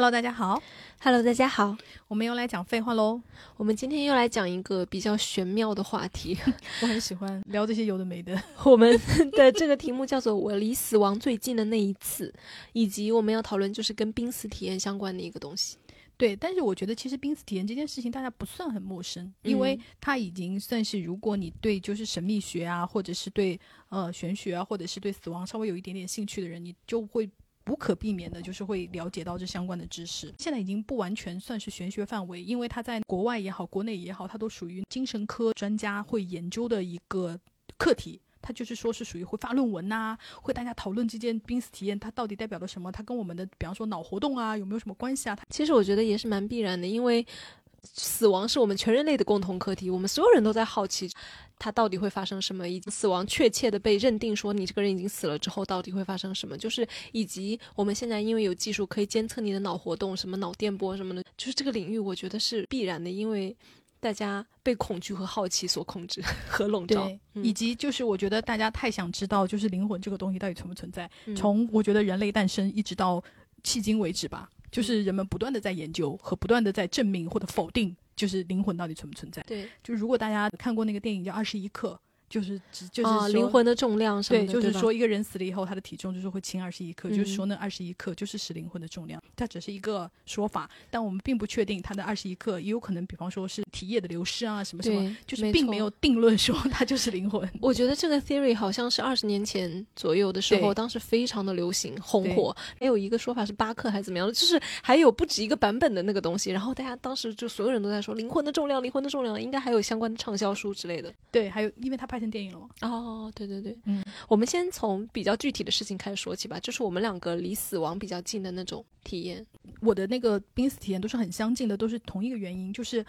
Hello，大家好。Hello，大家好，我们又来讲废话喽。我们今天又来讲一个比较玄妙的话题。我很喜欢聊这些有的没的。我们的这个题目叫做“我离死亡最近的那一次”，以及我们要讨论就是跟濒死体验相关的一个东西。对，但是我觉得其实濒死体验这件事情大家不算很陌生，因为嗯它已经算是如果你对就是神秘学啊，或者是对呃玄学啊，或者是对死亡稍微有一点点兴趣的人，你就会。无可避免的，就是会了解到这相关的知识。现在已经不完全算是玄学范围，因为它在国外也好，国内也好，它都属于精神科专家会研究的一个课题。它就是说是属于会发论文呐、会大家讨论这件濒死体验它到底代表了什么，它跟我们的比方说脑活动啊有没有什么关系啊？它其实我觉得也是蛮必然的，因为死亡是我们全人类的共同课题，我们所有人都在好奇它到底会发生什么，以及死亡确切的被认定说你这个人已经死了之后到底会发生什么，就是以及我们现在因为有技术可以监测你的脑活动，什么脑电波什么的，就是这个领域我觉得是必然的，因为大家被恐惧和好奇所控制 和笼罩，，嗯以及就是我觉得大家太想知道，就是灵魂这个东西到底存不存在。嗯从我觉得人类诞生一直到迄今为止吧，就是人们不断的在研究和不断的在证明或者否定，就是灵魂到底存不存在。对就如果大家看过那个电影叫《二十一克》，就是只就是灵魂的重量什么对，就是说一个人死了以后，他的体重就是会轻二十一克，嗯就是说那二十一克就是使灵魂的重量，它只是一个说法，但我们并不确定它的二十一克，也有可能，比方说是体液的流失啊，什么什么，就是并没有。定论说它就是灵魂。我觉得这个 theory 好像是二十年前左右的时候，当时非常的流行红火。还有一个说法是巴克还是怎么样的，就是还有不止一个版本的那个东西。然后大家当时就所有人都在说灵魂的重量，灵魂的重量，应该还有相关的畅销书之类的。对，还有因为他拍成电影了吗。哦，对对对，嗯，我们先从比较具体的事情开始说起吧，就是我们两个离死亡比较近的那种体验。我的那个濒死体验都是很相近的，都是同一个原因，就是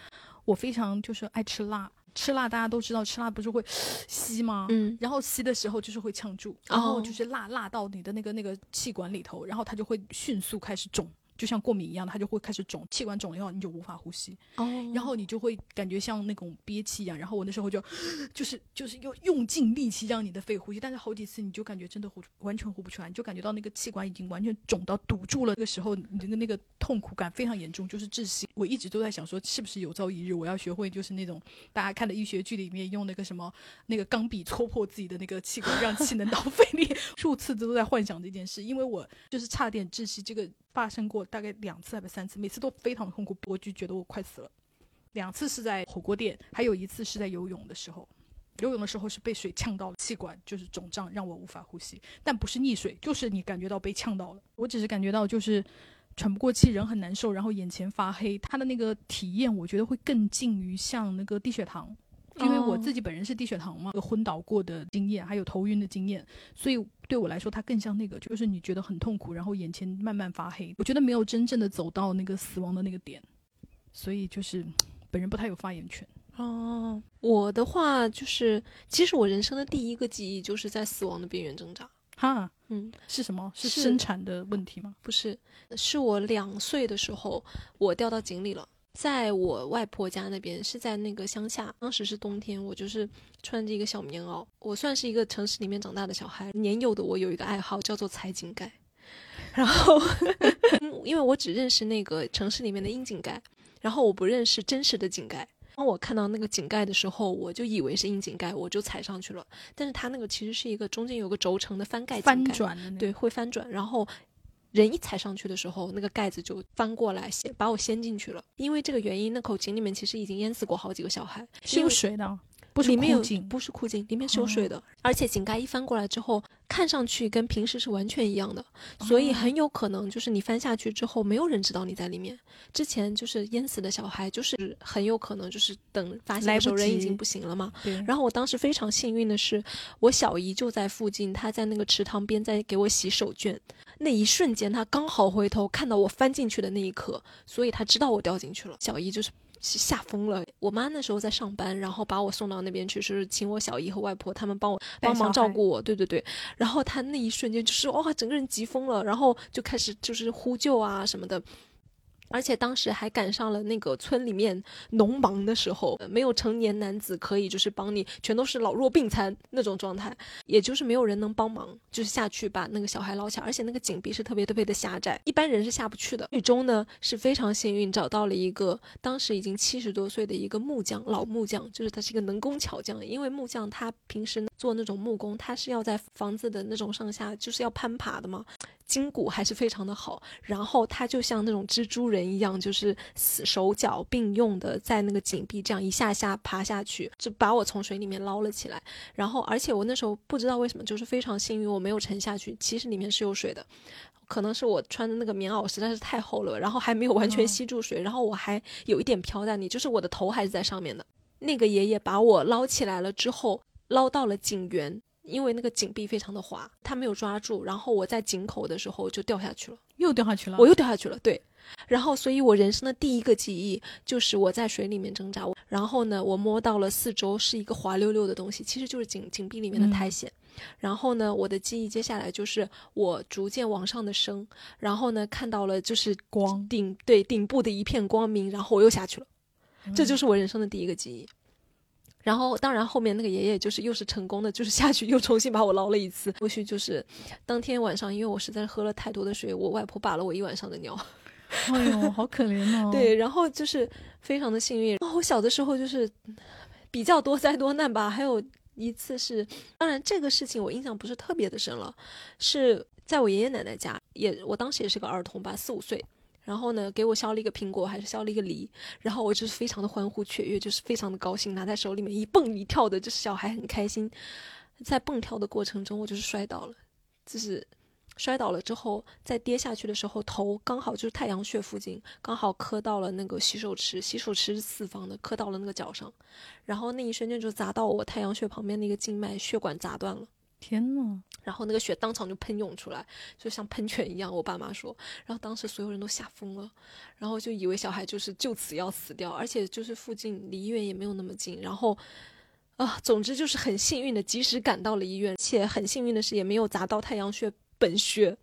我非常就是爱吃辣，吃辣大家都知道，吃辣不是会吸吗？嗯，然后吸的时候就是会呛住，然后就是辣辣到你的那个那个气管里头，然后它就会迅速开始肿，就像过敏一样，它就会开始肿，气管肿了以后你就无法呼吸，哦，然后你就会感觉像那种憋气一样，然后我那时候就 就是就是用用尽力气让你的肺呼吸，但是好几次你就感觉真的呼完全呼不出来，你就感觉到那个气管已经完全肿到堵住了，那个时候你的那个痛苦感非常严重，就是窒息。我一直都在想说，是不是有朝一日我要学会就是那种大家看的医学剧里面用那个什么那个钢笔戳破自己的那个气管，让气能到 肺里，数次都在幻想这件事，因为我就是差点窒息，这个发生过大概两次还是三次，每次都非常的痛苦，我就觉得我快死了。两次是在火锅店，还有一次是在游泳的时候。游泳的时候是被水呛到了，气管就是肿胀，让我无法呼吸。但不是溺水，就是你感觉到被呛到了。我只是感觉到就是喘不过气，人很难受，然后眼前发黑。他的那个体验，我觉得会更近于像那个低血糖，因为我自己本人是低血糖嘛，有昏倒过的经验，还有头晕的经验，所以对我来说，它更像那个，就是你觉得很痛苦，然后眼前慢慢发黑。我觉得没有真正的走到那个死亡的那个点，所以就是本人不太有发言权。哦，我的话就是，其实我人生的第一个记忆就是在死亡的边缘挣扎。哈，嗯，是什么？是是生产的问题吗？不是，是我两岁的时候，我掉到井里了。在我外婆家那边，是在那个乡下，当时是冬天，我就是穿着一个小棉袄。我算是一个城市里面长大的小孩，年幼的我有一个爱好叫做踩井盖，然后 因为我只认识那个城市里面的窨井盖，然后我不认识真实的井盖。当我看到那个井盖的时候，我就以为是窨井盖，我就踩上去了。但是它那个其实是一个中间有个轴承的翻盖井翻盖，转的那个对，会翻转，然后人一踩上去的时候，那个盖子就翻过来，先把我掀进去了。因为这个原因，那口井里面其实已经淹死过好几个小孩，是有水的，不是里面有枯井。不是枯井，里面是有水哦的，而且井盖一翻过来之后，看上去跟平时是完全一样的，所以哦很有可能就是你翻下去之后，没有人知道你在里面。之前就是淹死的小孩，就是很有可能就是等发现的时候人已经不行了嘛。然后我当时非常幸运的是，我小姨就在附近，她在那个池塘边在给我洗手绢。那一瞬间，她刚好回头看到我翻进去的那一刻，所以她知道我掉进去了。小姨就是吓疯了。我妈那时候在上班，然后把我送到那边去，是请我小姨和外婆他们帮我帮忙照顾我。对对对。然后她那一瞬间就是哇，整个人急疯了，然后就开始就是呼救啊什么的。而且当时还赶上了那个村里面农忙的时候，没有成年男子可以就是帮你，全都是老弱病残那种状态，也就是没有人能帮忙，就是下去把那个小孩捞起来，而且那个井壁是特别特别的狭窄，一般人是下不去的。最终呢是非常幸运找到了一个当时已经七十多岁的一个木匠，老木匠，就是他是一个能工巧匠，因为木匠他平时呢做那种木工，他是要在房子的那种上下就是要攀爬的嘛。筋骨还是非常的好，然后他就像那种蜘蛛人一样，就是手脚并用的在那个井壁这样一下下爬下去，就把我从水里面捞了起来。然后，而且我那时候不知道为什么，就是非常幸运，我没有沉下去。其实里面是有水的，可能是我穿的那个棉袄实在是太厚了，然后还没有完全吸住水，然后我还有一点飘在里，就是我的头还是在上面的。那个爷爷把我捞起来了之后，捞到了井缘。因为那个井壁非常的滑，他没有抓住，然后我在井口的时候就掉下去了，又掉下去了，我又掉下去了，对，然后所以我人生的第一个记忆就是我在水里面挣扎，然后呢，我摸到了四周是一个滑溜溜的东西，其实就是井井壁里面的苔藓，然后呢，我的记忆接下来就是我逐渐往上的升，然后呢，看到了就是光。顶对顶部的一片光明，然后我又下去了，这就是我人生的第一个记忆。然后，当然后面那个爷爷就是又是成功的，就是下去又重新把我捞了一次。后续就是当天晚上，因为我实在是喝了太多的水，我外婆把了我一晚上的尿。哎呦，好可怜哦。对，然后就是非常的幸运。哦，我小的时候就是比较多灾多难吧。还有一次是，当然这个事情我印象不是特别的深了，是在我爷爷奶奶家，也我当时也是个儿童吧，四五岁。然后呢，给我削了一个苹果，还是削了一个梨，然后我就是非常的欢呼雀跃，就是非常的高兴，拿在手里面一蹦一跳的，就是小孩很开心。在蹦跳的过程中，我就是摔倒了，就是摔倒了之后，在跌下去的时候，头刚好就是太阳穴附近，刚好磕到了那个洗手池，洗手池是四方的，磕到了那个脚上，然后那一瞬间就砸到我太阳穴旁边那个静脉，血管砸断了。天呐！然后那个血当场就喷涌出来，就像喷泉一样。我爸妈说，然后当时所有人都吓疯了，然后就以为小孩就是就此要死掉，而且就是附近离医院也没有那么近。然后，啊，总之就是很幸运的及时赶到了医院，且很幸运的是也没有砸到太阳穴本穴。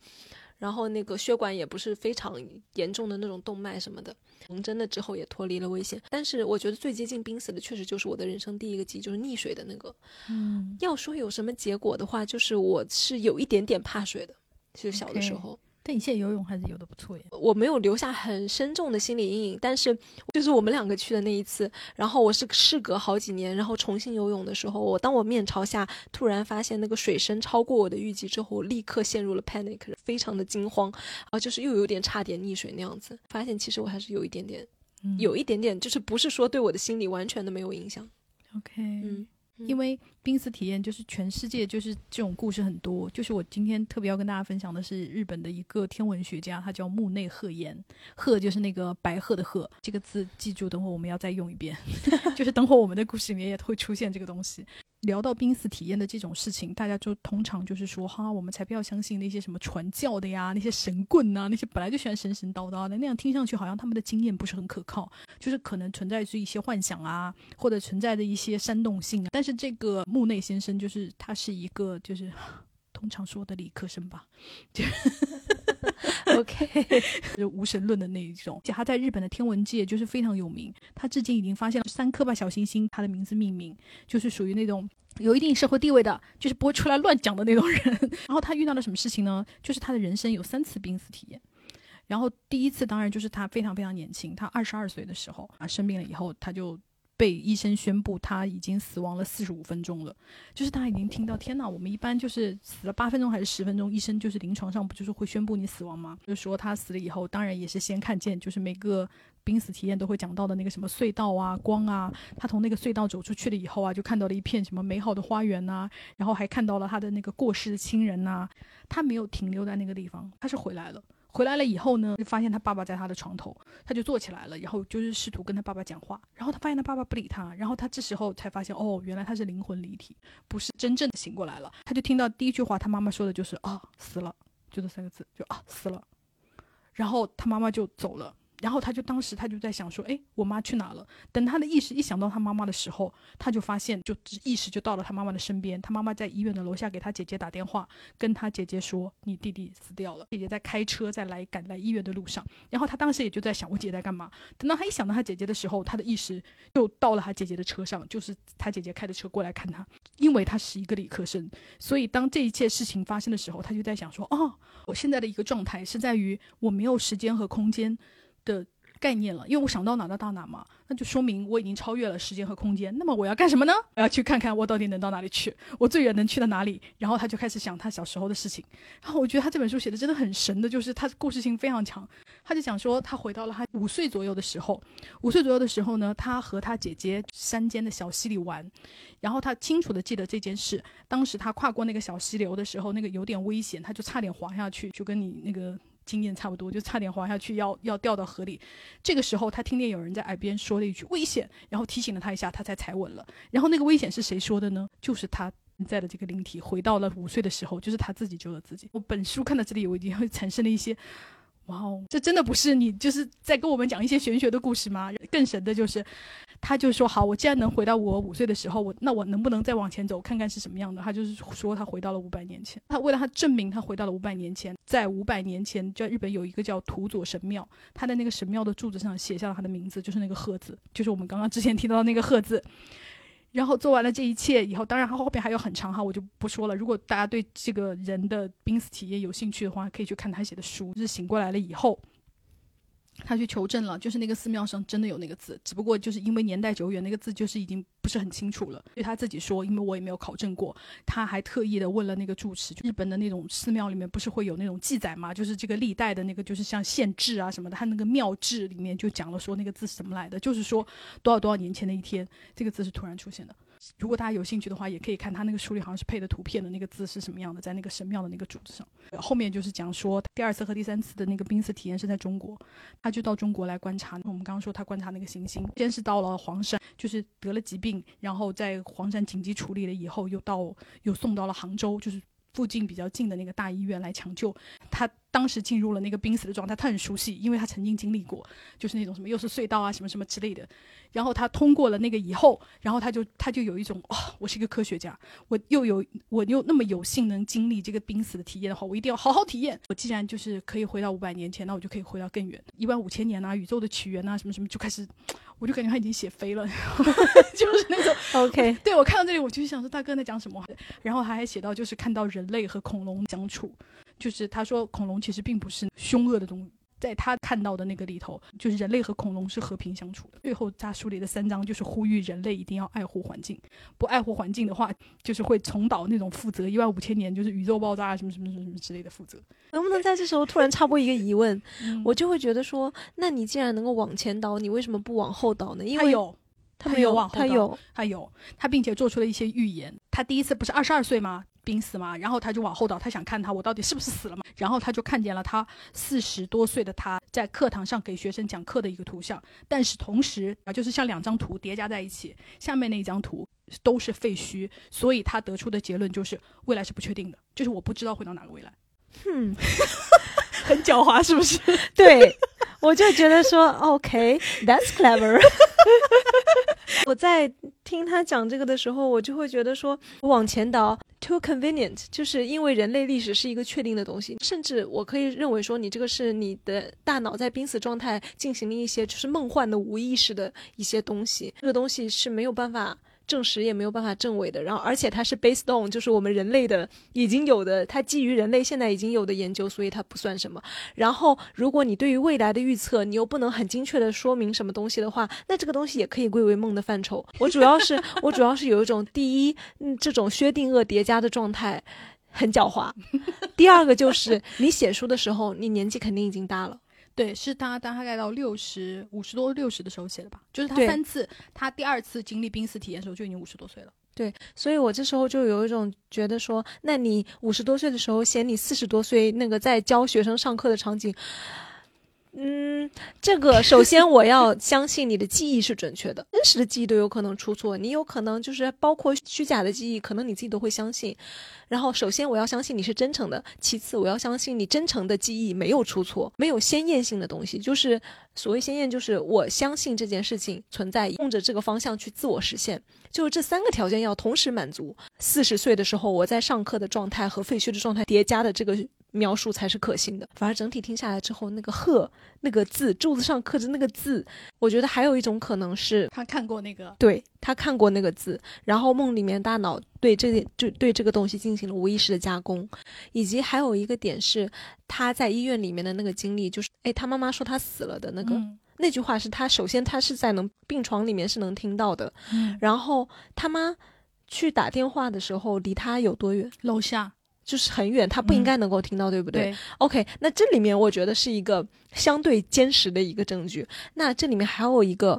然后那个血管也不是非常严重的那种动脉什么的，缝针了之后也脱离了危险。但是我觉得最接近濒死的，确实就是我的人生第一个记忆，就是溺水的那个。嗯，要说有什么结果的话，就是我是有一点点怕水的，就小的时候。但你现在游泳还是游的不错耶。我没有留下很深重的心理阴影，但是就是我们两个去的那一次，然后我是事隔好几年，然后重新游泳的时候，我当我面朝下突然发现那个水深超过我的预计之后，我立刻陷入了 panic，非常的惊慌，啊，就是又有点差点溺水那样子。发现其实我还是有一点点，有一点点，就是不是说对我的心理完全的没有影响。OK，嗯。因为濒死体验就是全世界就是这种故事很多，就是我今天特别要跟大家分享的是日本的一个天文学家，他叫木内鹤彦，鹤就是那个白鹤的鹤，这个字记住，等会我们要再用一遍，就是等会我们的故事里面也会出现这个东西。聊到濒死体验的这种事情，大家就通常就是说，哈，我们才不要相信那些什么传教的呀，那些神棍呐，那些本来就喜欢神神叨叨的，那样听上去好像他们的经验不是很可靠，就是可能存在着一些幻想啊，或者存在着一些煽动性啊。但是这个木内先生，就是他是一个，就是通常说的理科生吧，就。OK，就无神论的那一种，且他在日本的天文界就是非常有名。他至今已经发现了三颗吧小行星，他的名字命名，就是属于那种有一定社会地位的，就是不会出来乱讲的那种人。然后他遇到了什么事情呢？就是他的人生有三次濒死体验。然后第一次当然就是他非常非常年轻，他二十二岁的时候啊生病了以后，他就。被医生宣布他已经死亡了四十五分钟了，就是他已经听到天哪，我们一般就是死了八分钟还是十分钟，医生就是临床上不就是会宣布你死亡吗？就是说他死了以后，当然也是先看见，就是每个濒死体验都会讲到的那个什么隧道啊、光啊，他从那个隧道走出去了以后啊，就看到了一片什么美好的花园呐，然后还看到了他的那个过世的亲人呐，他没有停留在那个地方，他是回来了。回来了以后呢，就发现他爸爸在他的床头，他就坐起来了，然后就是试图跟他爸爸讲话，然后他发现他爸爸不理他，然后他这时候才发现，哦，原来他是灵魂离体，不是真正的醒过来了。他就听到第一句话，他妈妈说的就是啊死了，就这三个字，就啊死了。然后他妈妈就走了，然后他就当时他就在想说，哎，我妈去哪了？等他的意识一想到他妈妈的时候，他就发现，就意识就到了他妈妈的身边。他妈妈在医院的楼下给他姐姐打电话，跟他姐姐说，你弟弟死掉了。姐姐在开车在来赶来医院的路上。然后他当时也就在想，我姐姐在干嘛？等到他一想到他姐姐的时候，他的意识就到了他姐姐的车上，就是他姐姐开的车过来看他。因为他是一个理科生，所以当这一切事情发生的时候，他就在想说，哦，我现在的一个状态是在于我没有时间和空间。的概念了，因为我想到哪到哪嘛，那就说明我已经超越了时间和空间。那么我要干什么呢？我要去看看我到底能到哪里去，我最远能去到哪里。然后他就开始想他小时候的事情。然后我觉得他这本书写的真的很神的，就是他故事性非常强。他就讲说他回到了他五岁左右的时候，五岁左右的时候呢，他和他姐姐山间的小溪里玩，然后他清楚的记得这件事。当时他跨过那个小溪流的时候，那个有点危险，他就差点滑下去，就跟你那个。经验差不多，就差点滑下去，要要掉到河里。这个时候，他听见有人在耳边说了一句“危险”，然后提醒了他一下，他才踩稳了。然后那个危险是谁说的呢？就是他在的这个灵体回到了五岁的时候，就是他自己救了自己。我本书看到这里，我已经会产生了一些。哇哦，这真的不是你就是在跟我们讲一些玄学的故事吗？更神的就是，他就说好，我既然能回到我五岁的时候，我那我能不能再往前走，看看是什么样的？他就是说他回到了五百年前。他为了他证明他回到了五百年前，在五百年前，在日本有一个叫土佐神庙，他的那个神庙的柱子上写下了他的名字，就是那个鹤字，就是我们刚刚之前提到的那个鹤字。然后做完了这一切以后，当然他后边还有很长哈，我就不说了。如果大家对这个人的濒死体验有兴趣的话，可以去看他写的书。就是醒过来了以后。他去求证了，就是那个寺庙上真的有那个字，只不过就是因为年代久远，那个字就是已经不是很清楚了。对他自己说，因为我也没有考证过，他还特意的问了那个住持，日本的那种寺庙里面不是会有那种记载吗？就是这个历代的那个，就是像县志啊什么的，他那个庙志里面就讲了说那个字是怎么来的，就是说多少多少年前的一天，这个字是突然出现的。如果大家有兴趣的话，也可以看他那个书里好像是配的图片的那个字是什么样的，在那个神庙的那个柱子上。后面就是讲说第二次和第三次的那个濒死体验是在中国，他就到中国来观察。我们刚刚说他观察那个行星，先是到了黄山，就是得了疾病，然后在黄山紧急处理了以后，又到又送到了杭州，就是。附近比较近的那个大医院来抢救，他当时进入了那个濒死的状态，他很熟悉，因为他曾经经历过，就是那种什么又是隧道啊什么什么之类的。然后他通过了那个以后，然后他就他就有一种啊，我是一个科学家，我又有我又那么有幸能经历这个濒死的体验的话，我一定要好好体验。我既然就是可以回到五百年前，那我就可以回到更远，一万五千年呐，宇宙的起源呐，什么什么就开始。我就感觉他已经写飞了，就是那种 OK。对我看到这里，我就想说大哥在讲什么？然后他还写到，就是看到人类和恐龙相处，就是他说恐龙其实并不是凶恶的东西。在他看到的那个里头，就是人类和恐龙是和平相处的。最后他书里的三章就是呼吁人类一定要爱护环境，不爱护环境的话，就是会重蹈那种负责一万五千年，就是宇宙爆炸什么什么什么什么之类的负责。能不能在这时候突然插播一个疑问？我就会觉得说，那你既然能够往前倒，你为什么不往后倒呢？因为他有，他没有往后倒，他有，他有，他并且做出了一些预言。他第一次不是二十二岁吗？濒死嘛，然后他就往后倒，他想看他我到底是不是死了嘛。然后他就看见了他四十多岁的他在课堂上给学生讲课的一个图像，但是同时啊，就是像两张图叠加在一起，下面那一张图都是废墟，所以他得出的结论就是未来是不确定的，就是我不知道会到哪个未来。哼，很狡猾是不是？对，我就觉得说，OK，that's clever。我在听他讲这个的时候，我就会觉得说，往前倒 too convenient，就是因为人类历史是一个确定的东西，甚至我可以认为说，你这个是你的大脑在濒死状态进行了一些就是梦幻的无意识的一些东西，这个东西是没有办法。证实也没有办法证伪的，然后而且它是 based on 就是我们人类的已经有的，它基于人类现在已经有的研究，所以它不算什么。然后如果你对于未来的预测，你又不能很精确的说明什么东西的话，那这个东西也可以归为梦的范畴。我主要是我主要是有一种第一，嗯，这种薛定谔叠加的状态很狡猾；第二个就是你写书的时候，你年纪肯定已经大了。对，是他大概到六十五十多六十的时候写的吧？就是他三次，他第二次经历濒死体验的时候就已经五十多岁了。对，所以我这时候就有一种觉得说，那你五十多岁的时候写你四十多岁那个在教学生上课的场景。嗯，这个首先我要相信你的记忆是准确的，真实的记忆都有可能出错，你有可能就是包括虚假的记忆，可能你自己都会相信。然后首先我要相信你是真诚的，其次我要相信你真诚的记忆没有出错，没有鲜艳性的东西。就是所谓鲜艳，就是我相信这件事情存在，用着这个方向去自我实现。就是这三个条件要同时满足。四十岁的时候我在上课的状态和废墟的状态叠加的这个。描述才是可信的。反而整体听下来之后，那个“鹤”那个字，柱子上刻着那个字，我觉得还有一种可能是他看过那个，对他看过那个字，然后梦里面大脑对这个就对这个东西进行了无意识的加工，以及还有一个点是他在医院里面的那个经历，就是哎，他妈妈说他死了的那个那句话是他首先他是在能病床里面是能听到的，然后他妈去打电话的时候离他有多远？楼下。就是很远，他不应该能够听到，对不对？OK，那这里面我觉得是一个相对坚实的一个证据。那这里面还有一个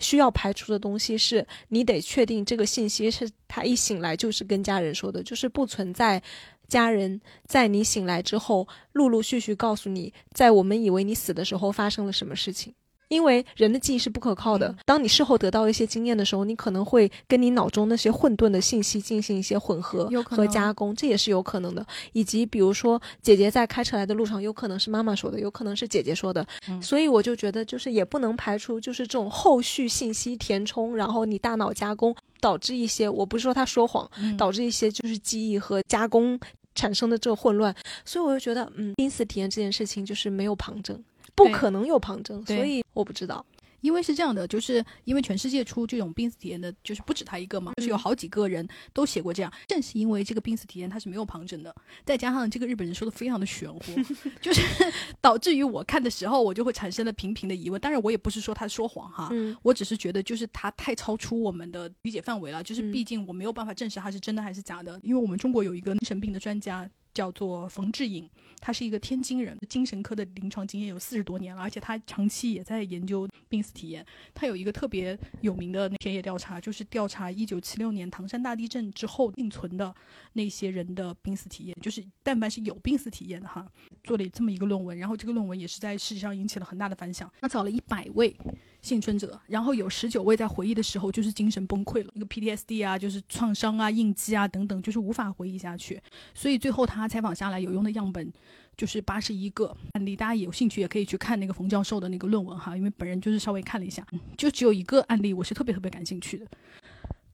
需要排除的东西，是你得确定这个信息是他一醒来就是跟家人说的，就是不存在家人在你醒来之后陆陆续续告诉你，在我们以为你死的时候发生了什么事情。因为人的记忆是不可靠的。当你事后得到一些经验的时候，你可能会跟你脑中那些混沌的信息进行一些混合和加工，这也是有可能的。以及比如说，姐姐在开车来的路上，有可能是妈妈说的，有可能是姐姐说的。所以我就觉得，就是也不能排除，就是这种后续信息填充，然后你大脑加工，导致一些，我不是说他说谎，导致一些就是记忆和加工产生的这个混乱。所以我就觉得，嗯，濒死体验这件事情就是没有旁证。不可能有旁证，所以我不知道。因为是这样的，就是因为全世界出这种濒死体验的，就是不止他一个嘛，就是有好几个人都写过这样。正是因为这个濒死体验它是没有旁证的，再加上这个日本人说的非常的玄乎，就是 导致于我看的时候，我就会产生了频频的疑问。当然，我也不是说他说谎哈，我只是觉得就是他太超出我们的理解范围了。就是毕竟我没有办法证实他是真的还是假的，因为我们中国有一个精神病的专家。叫做冯志颖，他是一个天津人，精神科的临床经验有四十多年了，而且他长期也在研究濒死体验。他有一个特别有名的田野调查，就是调查一九七六年唐山大地震之后幸存的那些人的濒死体验，就是但凡是有濒死体验的哈，做了这么一个论文，然后这个论文也是在世界上引起了很大的反响。他找了一百位。幸存者，然后有十九位在回忆的时候就是精神崩溃了，那个 PTSD 啊，就是创伤啊、应激啊等等，就是无法回忆下去。所以最后他采访下来有用的样本就是八十一个案例，大家有兴趣也可以去看那个冯教授的那个论文哈，因为本人就是稍微看了一下，就只有一个案例我是特别特别感兴趣的，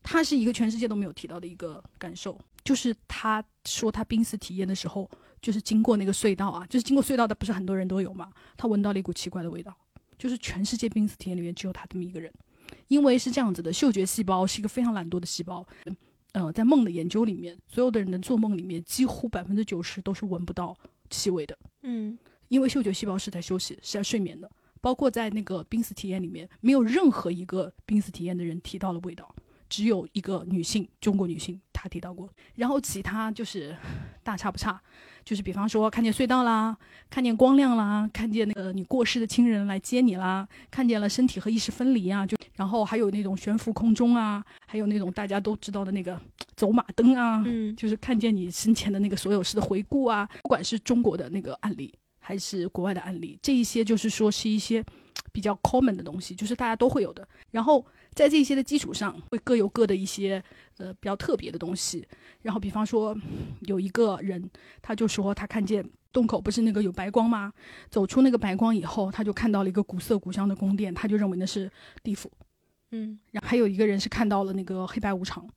他是一个全世界都没有提到的一个感受，就是他说他濒死体验的时候，就是经过那个隧道啊，就是经过隧道的不是很多人都有嘛，他闻到了一股奇怪的味道。就是全世界濒死体验里面只有他这么一个人，因为是这样子的，嗅觉细胞是一个非常懒惰的细胞。呃，在梦的研究里面，所有的人的做梦里面，几乎百分之九十都是闻不到气味的。嗯，因为嗅觉细胞是在休息，是在睡眠的。包括在那个濒死体验里面，没有任何一个濒死体验的人提到了味道，只有一个女性，中国女性她提到过。然后其他就是 大差不差。就是比方说看见隧道啦，看见光亮啦，看见那个你过世的亲人来接你啦，看见了身体和意识分离啊，就然后还有那种悬浮空中啊，还有那种大家都知道的那个 走马灯啊，嗯，就是看见你生前的那个所有事的回顾啊，不管是中国的那个案例还是国外的案例，这一些就是说是一些 比较 common 的东西，就是大家都会有的，然后。在这些的基础上，会各有各的一些呃比较特别的东西。然后，比方说，有一个人，他就说他看见洞口不是那个有白光吗？走出那个白光以后，他就看到了一个古色古香的宫殿，他就认为那是地府。嗯，然后还有一个人是看到了那个黑白无常，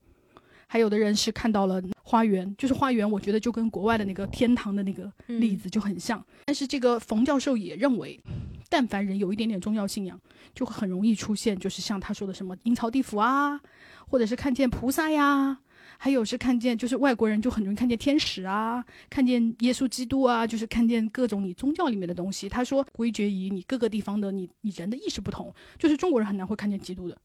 还有的人是看到了花园，就是花园，我觉得就跟国外的那个天堂的那个例子就很像。但是这个冯教授也认为。但凡人有一点点宗教信仰，就会很容易出现，就是像他说的什么阴曹地府啊，或者是看见菩萨呀，还有是看见，就是外国人就很容易看见天使啊，看见耶稣基督啊，就是看见各种你宗教里面的东西。他说归结于你各个地方的你你人的意识不同，就是中国人很难会看见基督的。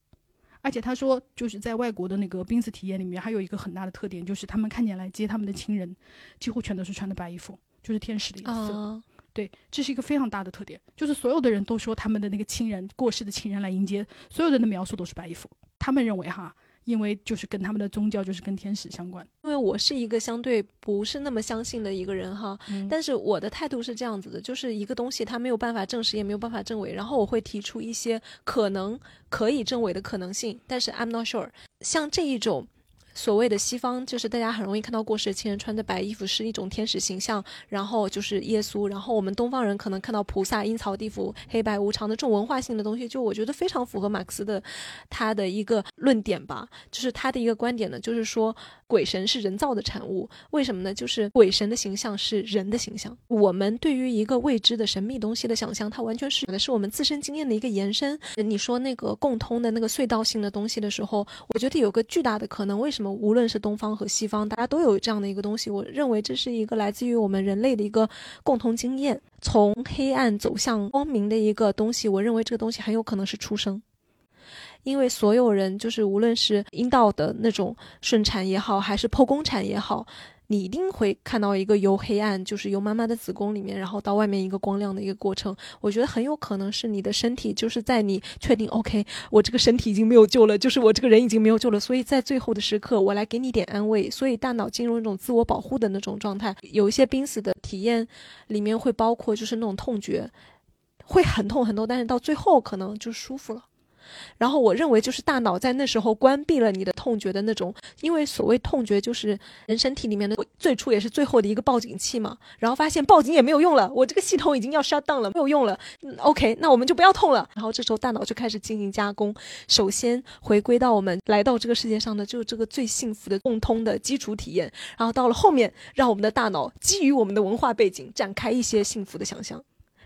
而且他说就是在外国的那个濒死体验里面，还有一个很大的特点，就是他们看见来接他们的亲人，几乎全都是穿的白衣服，就是天使的颜色。对，这是一个非常大的特点，就是所有的人都说他们的那个亲人过世的亲人来迎接，所有人的描述都是白衣服。他们认为哈，因为就是跟他们的宗教就是跟天使相关。因为我是一个相对不是那么相信的一个人哈，嗯但是我的态度是这样子的，就是一个东西它没有办法证实，也没有办法证伪，然后我会提出一些可能可以证伪的可能性，但是 I'm not sure。像这一种。所谓的西方，就是大家很容易看到过世的亲人穿着白衣服是一种天使形象，然后就是耶稣，然后我们东方人可能看到菩萨、阴曹地府、黑白无常的这种文化性的东西，就我觉得非常符合马克思的他的一个论点吧，就是他的一个观点呢，就是说鬼神是人造的产物，为什么呢？就是鬼神的形象是人的形象，我们对于一个未知的神秘东西的想象，它完全是的是我们自身经验的一个延伸。你说那个共通的那个隧道性的东西的时候，我觉得有个巨大的可能，为什么无论是东方和西方，大家都有这样的一个东西？我认为这是一个来自于我们人类的一个共同经验，从黑暗走向光明的一个东西。我认为这个东西很有可能是出生。因为所有人就是无论是阴道的那种顺产也好，还是剖宫产也好，你一定会看到一个由黑暗，就是由妈妈的子宫里面，然后到外面一个光亮的一个过程。我觉得很有可能是你的身体，就是在你确定 OK，我这个身体已经没有救了，就是我这个人已经没有救了，所以在最后的时刻，我来给你点安慰。所以大脑进入一种自我保护的那种状态。有一些濒死的体验里面会包括就是那种痛觉，会很痛很痛，但是到最后可能就舒服了。然后我认为就是大脑在那时候关闭了你的痛觉的那种，因为所谓痛觉就是人身体里面的最初也是最后的一个报警器嘛。然后发现报警也没有用了，我这个系统已经要 shut down 了，没有用了。，OK，那我们就不要痛了。然后这时候大脑就开始进行加工，首先回归到我们来到这个世界上的就是这个最幸福的共通的基础体验。然后到了后面，让我们的大脑基于我们的文化背景展开一些幸福的想象。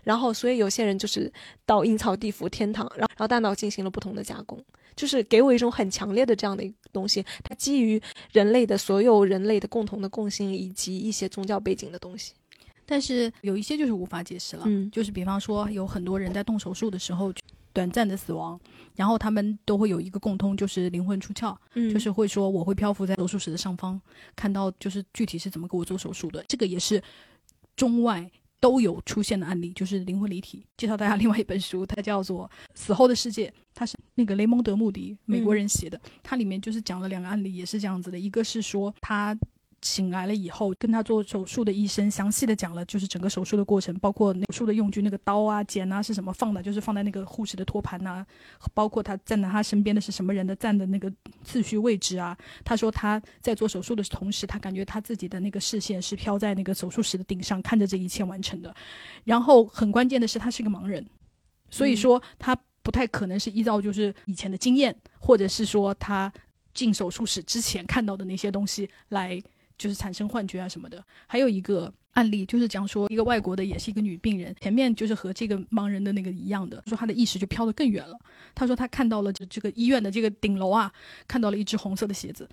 然后，所以有些人就是到阴曹地府、天堂，然后然后大脑进行了不同的加工，就是给我一种很强烈的这样的一个东西，它基于人类的所有人类的共同的共性以及一些宗教背景的东西。但是有一些就是无法解释了，嗯就是比方说有很多人在动手术的时候短暂的死亡，然后他们都会有一个共通，就是灵魂出窍，嗯就是会说我会漂浮在手术室的上方，看到就是具体是怎么给我做手术的，这个也是中外。都有出现的案例，就是灵魂离体。介绍大家另外一本书，它叫做《死后的世界》，它是那个雷蒙德·穆迪美国人写的。它里面就是讲了两个案例，也是这样子的。一个是说他醒来了以后，跟他做手术的医生详细的讲了，就是整个手术的过程，包括手术的用具，那个刀啊、剪啊是什么放的，就是放在那个护士的托盘呐、包括他站在他身边的是什么人的站的那个次序位置啊。他说他在做手术的同时，他感觉他自己的那个视线是飘在那个手术室的顶上，看着这一切完成的。然后很关键的是，他是个盲人，所以说他不太可能是依照就是以前的经验，或者是说他进手术室之前看到的那些东西来。就是产生幻觉啊什么的。还有一个案例，就是讲说一个外国的，也是一个女病人，前面就是和这个盲人的那个一样的，说她的意识就飘得更远了。她说她看到了这这个医院的这个顶楼啊，看到了一只红色的鞋子，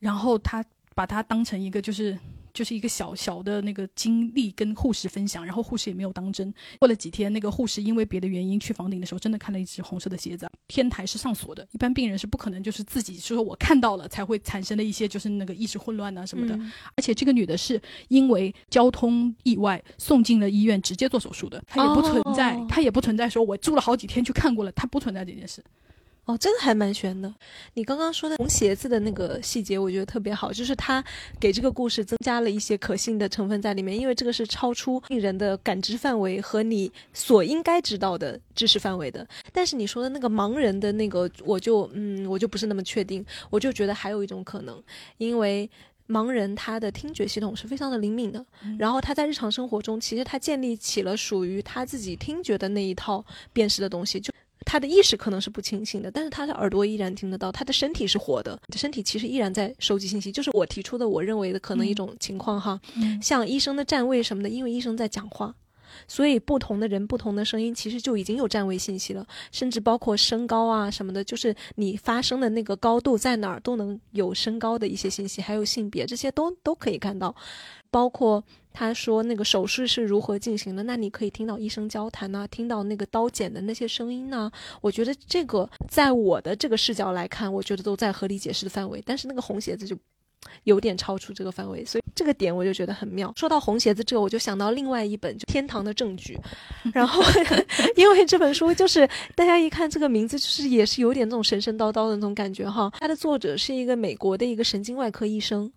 然后她把它当成一个就是。就是一个小小的那个经历跟护士分享，然后护士也没有当真。过了几天，那个护士因为别的原因去房顶的时候，真的看了一只红色的鞋子。天台是上锁的，一般病人是不可能就是自己说我看到了才会产生的一些就是那个意识混乱啊什么的。嗯而且这个女的是因为交通意外送进了医院，直接做手术的，她也不存在，哦她也不存在说我住了好几天去看过了，她不存在这件事。哦，这个还蛮悬的。你刚刚说的红鞋子的那个细节，我觉得特别好，就是他给这个故事增加了一些可信的成分在里面，因为这个是超出病人的感知范围和你所应该知道的知识范围的。但是你说的那个盲人的那个，我就嗯，我就不是那么确定，我就觉得还有一种可能，因为。盲人他的听觉系统是非常的灵敏的，嗯然后他在日常生活中，其实他建立起了属于他自己听觉的那一套辨识的东西，就他的意识可能是不清醒的，但是他的耳朵依然听得到，他的身体是活的，身体其实依然在收集信息。就是我提出的，我认为的可能一种情况哈，嗯像医生的站位什么的，因为医生在讲话。所以不同的人、不同的声音，其实就已经有站位信息了，甚至包括身高啊什么的，就是你发声的那个高度在哪儿，都能有身高的一些信息，还有性别，这些都都可以看到。包括他说那个手术是如何进行的，那你可以听到医生交谈呐、听到那个刀剪的那些声音呐、我觉得这个在我的这个视角来看，我觉得都在合理解释的范围。但是那个红鞋子就有点超出这个范围，所以这个点我就觉得很妙。说到红鞋子这个，我就想到另外一本就《天堂的证据》，然后因为这本书就是大家一看这个名字，就是也是有点那种神神叨叨的那种感觉哈。它的作者是一个美国的一个神经外科医生，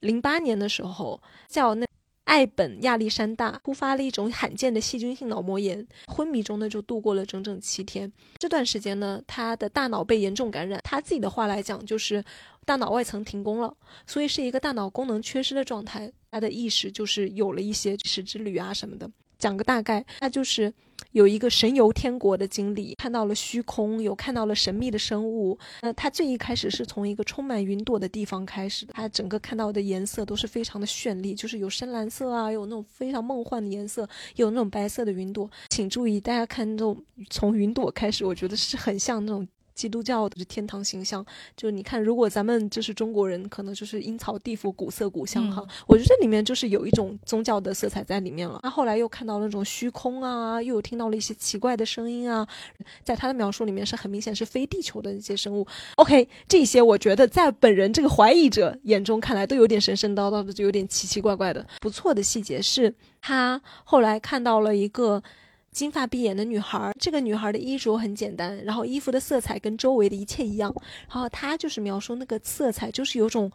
零八年的时候叫那。艾本亚历山大突发了一种罕见的细菌性脑膜炎，昏迷中呢就度过了整整七天。这段时间呢，他的大脑被严重感染。他自己的话来讲，就是大脑外层停工了，所以是一个大脑功能缺失的状态。他的意识就是有了一些失之旅啊什么的。讲个大概，那就是有一个神游天国的经历，看到了虚空，有看到了神秘的生物。那他最一开始是从一个充满云朵的地方开始的，他整个看到的颜色都是非常的绚丽，就是有深蓝色啊，有那种非常梦幻的颜色，有那种白色的云朵。请注意，大家看这种从云朵开始，我觉得是很像那种。基督教的天堂形象，就是你看，如果咱们就是中国人，可能就是阴曹地府、古色古香哈。我觉得这里面就是有一种宗教的色彩在里面了。他后来又看到那种虚空啊，又有听到了一些奇怪的声音啊，在他的描述里面是很明显是非地球的一些生物。OK，这些我觉得在本人这个怀疑者眼中看来都有点神神叨叨的，就有点奇奇怪怪的。不错的细节是他后来看到了一个。金发碧眼的女孩，这个女孩的衣着很简单，然后衣服的色彩跟周围的一切一样，然后她就是描述那个色彩，就是有种。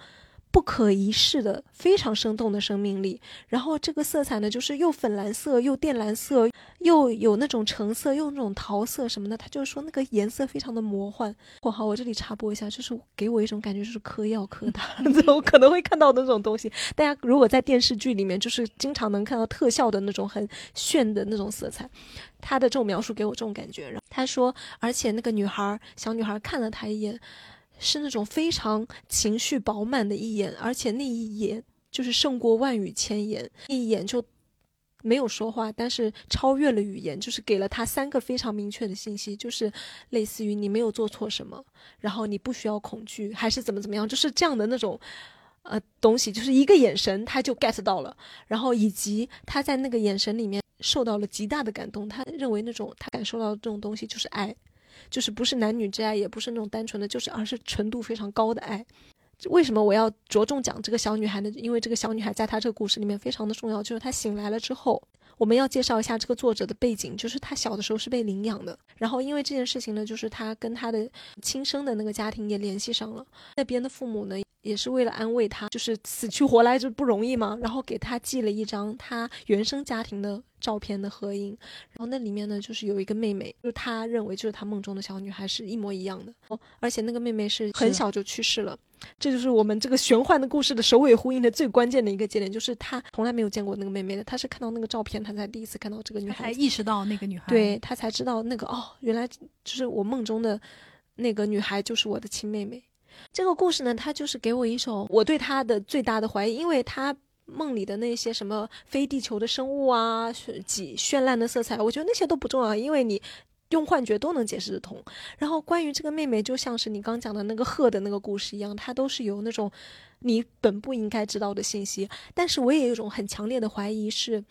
不可一世的非常生动的生命力，然后这个色彩呢，就是又粉蓝色又靛蓝色，又有那种橙色，又那种桃色什么的。他就是说那个颜色非常的魔幻。括号我这里插播一下，就是给我一种感觉，就是嗑药嗑大了，怎么可能会看到那种东西？大家如果在电视剧里面，就是经常能看到特效的那种很炫的那种色彩，他的这种描述给我这种感觉。然后他说，而且那个女孩，小女孩看了他一眼。是那种非常情绪饱满的一眼，而且那一眼就是胜过万语千言，一眼就没有说话，但是超越了语言，就是给了他三个非常明确的信息，就是类似于你没有做错什么，然后你不需要恐惧，还是怎么怎么样，就是这样的那种呃东西，就是一个眼神他就 get 到了，然后以及他在那个眼神里面受到了极大的感动，他认为那种他感受到的这种东西就是爱。就是不是男女之爱，也不是那种单纯的，就是而是纯度非常高的爱。为什么我要着重讲这个小女孩呢？因为这个小女孩在她这个故事里面非常的重要。就是她醒来了之后，我们要介绍一下这个作者的背景。就是她小的时候是被领养的，然后因为这件事情呢，就是她跟她的亲生的那个家庭也联系上了，那边的父母呢。也是为了安慰他，就是死去活来就不容易嘛。然后给他寄了一张他原生家庭的照片的合影，然后那里面呢就是有一个妹妹，就是他认为就是他梦中的小女孩是一模一样的。哦，而且那个妹妹是很小就去世了。这就是我们这个玄幻的故事的首尾呼应的最关键的一个节点，就是他从来没有见过那个妹妹的，他是看到那个照片，他才第一次看到这个女孩，才意识到那个女孩，对他才知道那个哦，原来就是我梦中的那个女孩就是我的亲妹妹。这个故事呢，它就是给我一种我对他的最大的怀疑，因为他梦里的那些什么非地球的生物啊，几绚烂的色彩，我觉得那些都不重要，因为你用幻觉都能解释得通。然后关于这个妹妹，就像是你刚讲的那个鹤的那个故事一样，它都是有那种你本不应该知道的信息。但是我也有一种很强烈的怀疑是。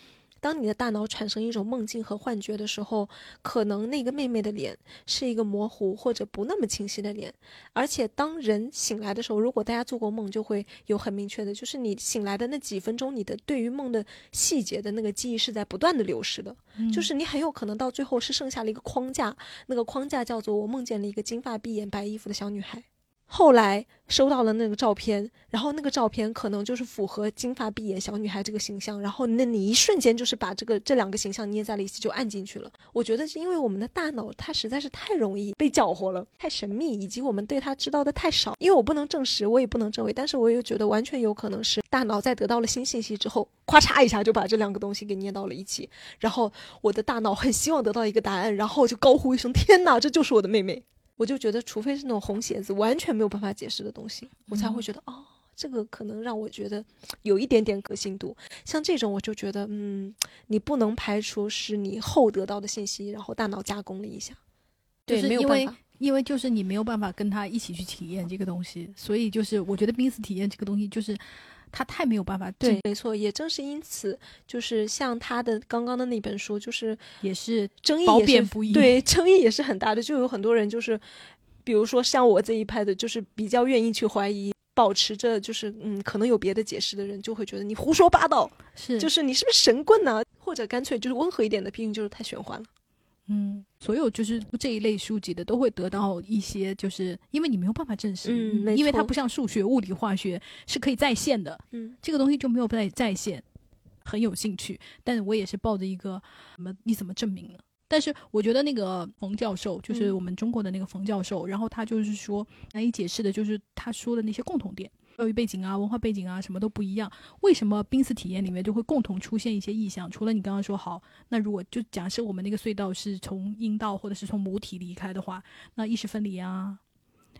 当你的大脑产生一种梦境和幻觉的时候，可能那个妹妹的脸是一个模糊或者不那么清晰的脸。而且当人醒来的时候，如果大家做过梦，就会有很明确的，就是你醒来的那几分钟，你的对于梦的细节的那个记忆是在不断的流失的。就是你很有可能到最后是剩下了一个框架，那个框架叫做我梦见了一个金发碧眼、白衣服的小女孩。后来收到了那个照片，然后那个照片可能就是符合金发碧眼小女孩这个形象，然后那你一瞬间就是把这个这两个形象捏在了一起，就按进去了。我觉得是因为我们的大脑它实在是太容易被搅和了，太神秘，以及我们对它知道的太少。因为我不能证实，我也不能证伪，但是我又觉得完全有可能是大脑在得到了新信息之后，咵嚓一下就把这两个东西给捏到了一起，然后我的大脑很希望得到一个答案，然后就高呼一声：“天哪，这就是我的妹妹！”我就觉得，除非是那种红鞋子，完全没有办法解释的东西，我才会觉得哦，这个可能让我觉得有一点点可信度。像这种，我就觉得，嗯，你不能排除是你后得到的信息，然后大脑加工了一下。对，没有办法，因为就是你没有办法跟他一起去体验这个东西，所以就是我觉得濒死体验这个东西就是。他太没有办法，对，没错，也正是因此，就是像他的刚刚的那本书，就是也是争议也是不一，对，争议也是很大的，就有很多人就是，比如说像我这一派的，就是比较愿意去怀疑保持着就是嗯，可能有别的解释的人就会觉得你胡说八道，是就是你是不是神棍呢？或者干脆就是温和一点的批评，就是太玄幻了。嗯，所有就是这一类书籍的都会得到一些，就是因为你没有办法证实，嗯因为它不像数学、物理、化学是可以在线的，嗯。这个东西就没有在在线，很有兴趣，但我也是抱着一个怎么你怎么证明呢？但是我觉得那个冯教授，就是嗯。我们中国的那个冯教授，然后他就是说难以解释的，就是他说的那些共同点，教育背景啊、文化背景啊，什么都不一样。为什么濒死体验里面就会共同出现一些意象？除了你刚刚说好，那如果就假设我们那个隧道是从阴道或者是从母体离开的话，那意识分离啊，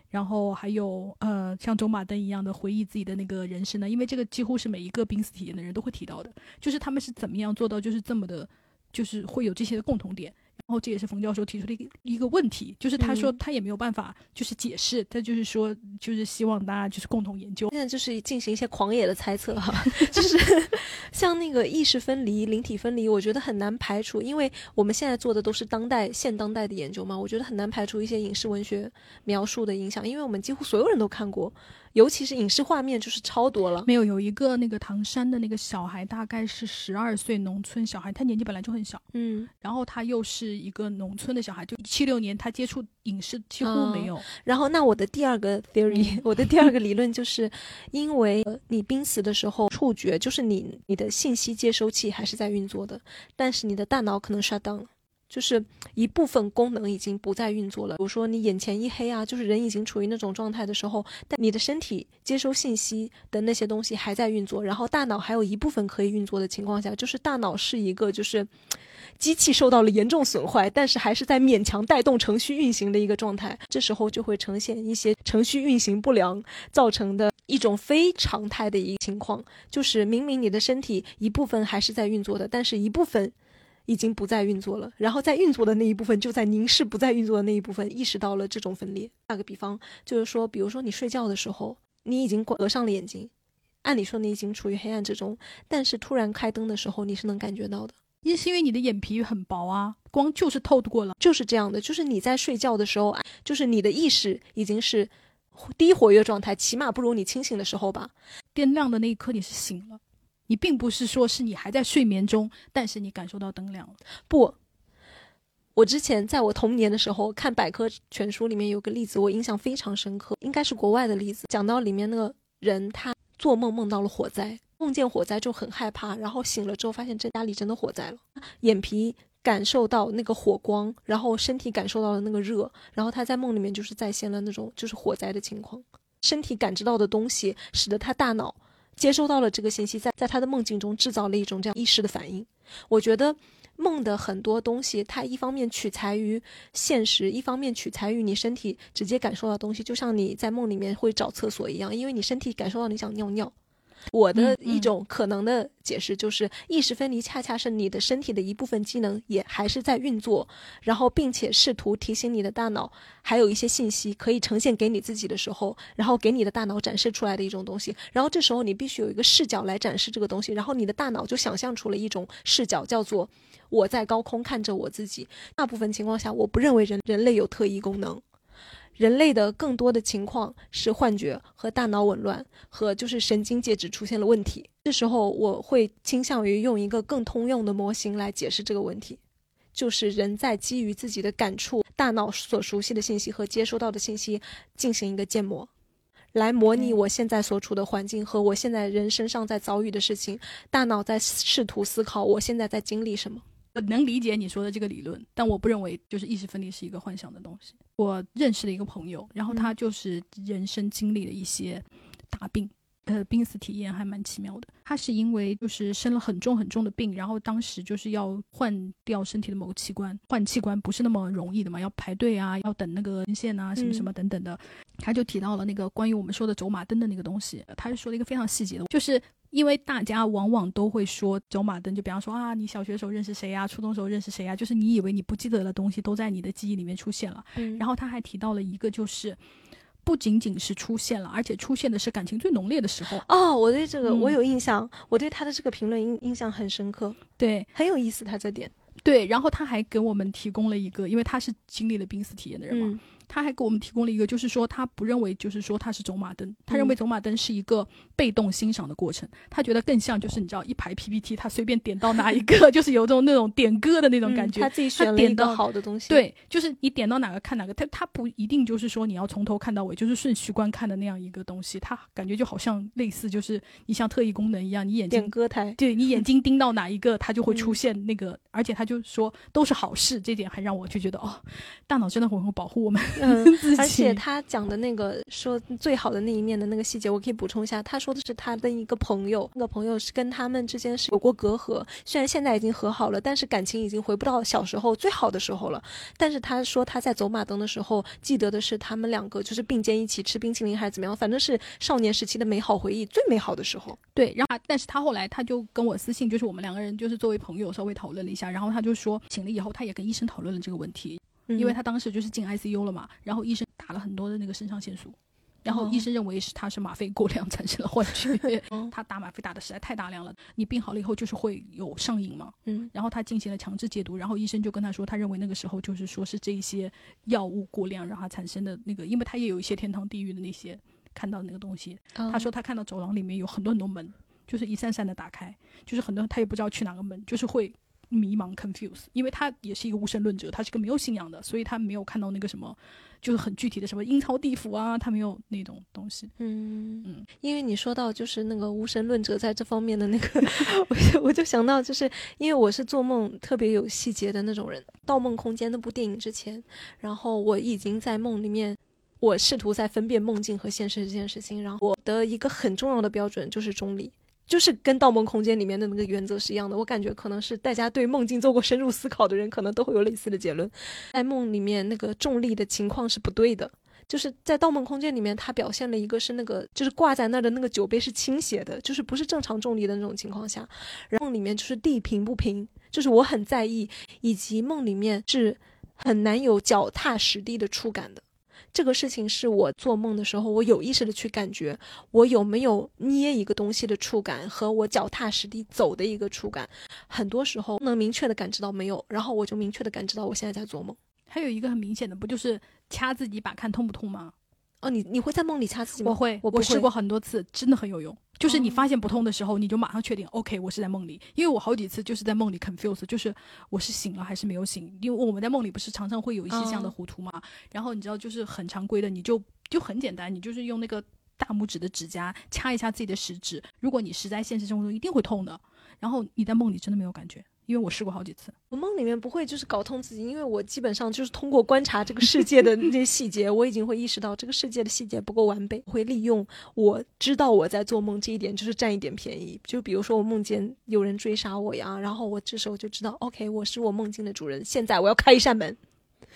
然后还有呃，像走马灯一样的回忆自己的那个人生呢？因为这个几乎是每一个濒死体验的人都会提到的，就是他们是怎么样做到就是这么的，就是会有这些的共同点。然后这也是冯教授提出的一个一个问题，就是他说嗯他也没有办法就是解释，他就是说就是希望大家就是共同研究。现在就是进行一些狂野的猜测哈，就是 像那个意识分离、灵体分离，我觉得很难排除，因为我们现在做的都是当代现当代的研究嘛，我觉得很难排除一些影视文学描述的影响，因为我们几乎所有人都看过，尤其是影视画面就是超多了。没有有一个那个唐山的那个小孩，大概是十二岁农村小孩，他年纪本来就很小，嗯，然后他又是一个农村的小孩，就七六年他接触影视几乎没有。然后那我的第二个 theory，、我的第二个理论就是，因为呃你濒死的时候，触觉就是你你的信息接收器还是在运作的，但是你的大脑可能 shut down 了。就是一部分功能已经不再运作了，比如说你眼前一黑啊，就是人已经处于那种状态的时候，但你的身体接收信息的那些东西还在运作，然后大脑还有一部分可以运作的情况下，就是大脑是一个就是机器受到了严重损坏，但是还是在勉强带动程序运行的一个状态，这时候就会呈现一些程序运行不良造成的一种非常态的一个情况，就是明明你的身体一部分还是在运作的，但是一部分。已经不再运作了，然后在运作的那一部分就在凝视不再运作的那一部分意识到了这种分裂。打个比方，就是说，比如说你睡觉的时候，你已经关合上了眼睛，按理说你已经处于黑暗之中，但是突然开灯的时候，你是能感觉到的。也是因为你的眼皮很薄啊，光就是透过了。就是这样的，就是你在睡觉的时候，就是你的意识已经是低活跃状态，起码不如你清醒的时候吧。灯亮的那一刻你是醒了，你并不是说是你还在睡眠中，但是你感受到灯亮了。不，我之前在我童年的时候看百科全书里面有个例子，我印象非常深刻，应该是国外的例子，讲到里面那个人他做梦梦到了火灾，梦见火灾就很害怕，然后醒了之后发现这家里真的火灾了，眼皮。感受到那个火光，然后身体感受到了那个热，然后他在梦里面就是再现了那种就是火灾的情况，身体感知到的东西，使得他大脑接收到了这个信息，在在他的梦境中制造了一种这样意识的反应。我觉得梦的很多东西，它一方面取材于现实，一方面取材于你身体直接感受到东西，就像你在梦里面会找厕所一样，因为你身体感受到你想尿尿。我的一种可能的解释就是，意识分离恰恰是你的身体的一部分机能也还是在运作，然后并且试图提醒你的大脑还有一些信息可以呈现给你自己的时候，然后给你的大脑展示出来的一种东西。然后这时候你必须有一个视角来展示这个东西，然后你的大脑就想象出了一种视角，叫做我在高空看着我自己。大部分情况下，我不认为人人类有特异功能。人类的更多的情况是幻觉和大脑紊乱，和就是神经介质出现了问题。这时候我会倾向于用一个更通用的模型来解释这个问题，就是人在基于自己的感触、大脑所熟悉的信息和接收到的信息进行一个建模，来模拟我现在所处的环境和我现在人身上在遭遇的事情。大脑在试图思考我现在在经历什么。我能理解你说的这个理论，但我不认为就是意识分离是一个幻想的东西。我认识了一个朋友，然后他嗯就是人生经历了一些大病，呃，濒死体验还蛮奇妙的。他是因为就是生了很重很重的病，然后当时就是要换掉身体的某个器官，换器官不是那么容易的嘛，要排队啊，要等那个文献啊，什么什么等等的。他就提到了那个关于我们说的走马灯的那个东西，他是说了一个非常细节的，就是因为大家往往都会说走马灯，就比方说啊，你小学时候认识谁啊，初中时候认识谁啊，就是你以为你不记得的东西都在你的记忆里面出现了。嗯然后他还提到了一个，就是不仅仅是出现了，而且出现的是感情最浓烈的时候。哦，我对这个嗯。我有印象，我对他的这个评论印印象很深刻，对。很有意思。他这点，对，然后他还给我们提供了一个，因为他是经历了濒死体验的人嘛，嗯他还给我们提供了一个，就是说他不认为就是说他是走马灯，他认为嗯走马灯是一个被动欣赏的过程，他觉得更像就是你知道一排 PPT，他随便点到哪一个，就是有种那种点歌的那种感觉。嗯他自己选了一个点到好的东西。，对，就是你点到哪个看哪个，他他不一定就是说你要从头看到尾，就是顺序观看的那样一个东西，他感觉就好像类似就是你像特异功能一样，你眼睛点歌台。对你眼睛盯到哪一个，它就会 出嗯现那个，而且他就说都是好事，这点还让我就觉得哦，大脑真的很会保护我们 嗯，而且他讲的那个说最好的那一面的那个细节，我可以补充一下。他说的是他的一个朋友，那个朋友是跟他们之间是有过隔阂，虽然现在已经和好了，但是感情已经回不到小时候最好的时候了。但是他说他在走马灯的时候记得的是他们两个就是并肩一起吃冰淇淋还是怎么样，反正是少年时期的美好回忆，最美好的时候。对，然后但是他后来他就跟我私信，就是我们两个人就是作为朋友稍微讨论了一下，然后他就说醒了以后他也跟医生讨论了这个问题，嗯因为他当时就是进 ICU 了嘛，然后医生打了很多的那个肾上腺素，然后医哦生认为是他是吗啡过量产生了幻觉，哦。他打吗啡打的实在太大量了，你病好了以后就是会有上瘾嘛，嗯。然后他进行了强制戒毒，然后医生就跟他说，他认为那个时候就是说是这一些药物过量让他产生的那个，因为他也有一些天堂地狱的那些看到的那个东西，他他说他看到走廊里面有很多很多门，就是一扇扇的打开，就是很多他也不知道去哪个门，就是会迷茫 confuse，因为他也是一个无神论者，他是个没有信仰的，所以他没有看到那个什么，就是很具体的什么阴曹地府啊，他没有那种东西。嗯嗯因为你说到就是那个无神论者在这方面的那个，我就我就想到，就是因为我是做梦特别有细节的那种人，《盗梦空间》那部电影之前，然后我已经在梦里面，我试图在分辨梦境和现实这件事情，然后我的一个很重要的标准就是中立。就是跟《盗梦空间》里面的那个原则是一样的，我感觉可能是大家对梦境做过深入思考的人，可能都会有类似的结论。在梦里面，那个重力的情况是不对的，就是在《盗梦空间》里面，它表现了一个是那个就是挂在那儿的那个酒杯是倾斜的，就是不是正常重力的那种情况下，然后梦里面就是地平不平，就是我很在意，以及梦里面是很难有脚踏实地的触感的。这个事情是我做梦的时候，我有意识的去感觉我有没有捏一个东西的触感和我脚踏实地走的一个触感，很多时候能明确的感知到没有，然后我就明确的感知到我现在在做梦。还有一个很明显的，不就是掐自己把看痛不痛吗？哦，你你会在梦里掐自己吗？我会，我试过很多次，真的很有用。就是你哦发现不痛的时候，你就马上确定，OK，我是在梦里。因为我好几次就是在梦里 confuse，就是我是醒了还是没有醒。因为我们在梦里不是常常会有一些这样的哦糊涂嘛，然后你知道就是很常规的，你就就很简单，你就是用那个大拇指的指甲掐一下自己的食指。如果你实在现实生活中一定会痛的，然后你在梦里真的没有感觉，因为我试过好几次。我梦里面不会就是搞痛自己，因为我基本上就是通过观察这个世界的那些细节，我已经会意识到这个世界的细节不够完备，会利用我知道我在做梦这一点，就是占一点便宜。就比如说我梦见有人追杀我呀，然后我这时候就知道，OK，我是我梦境的主人，现在我要开一扇门，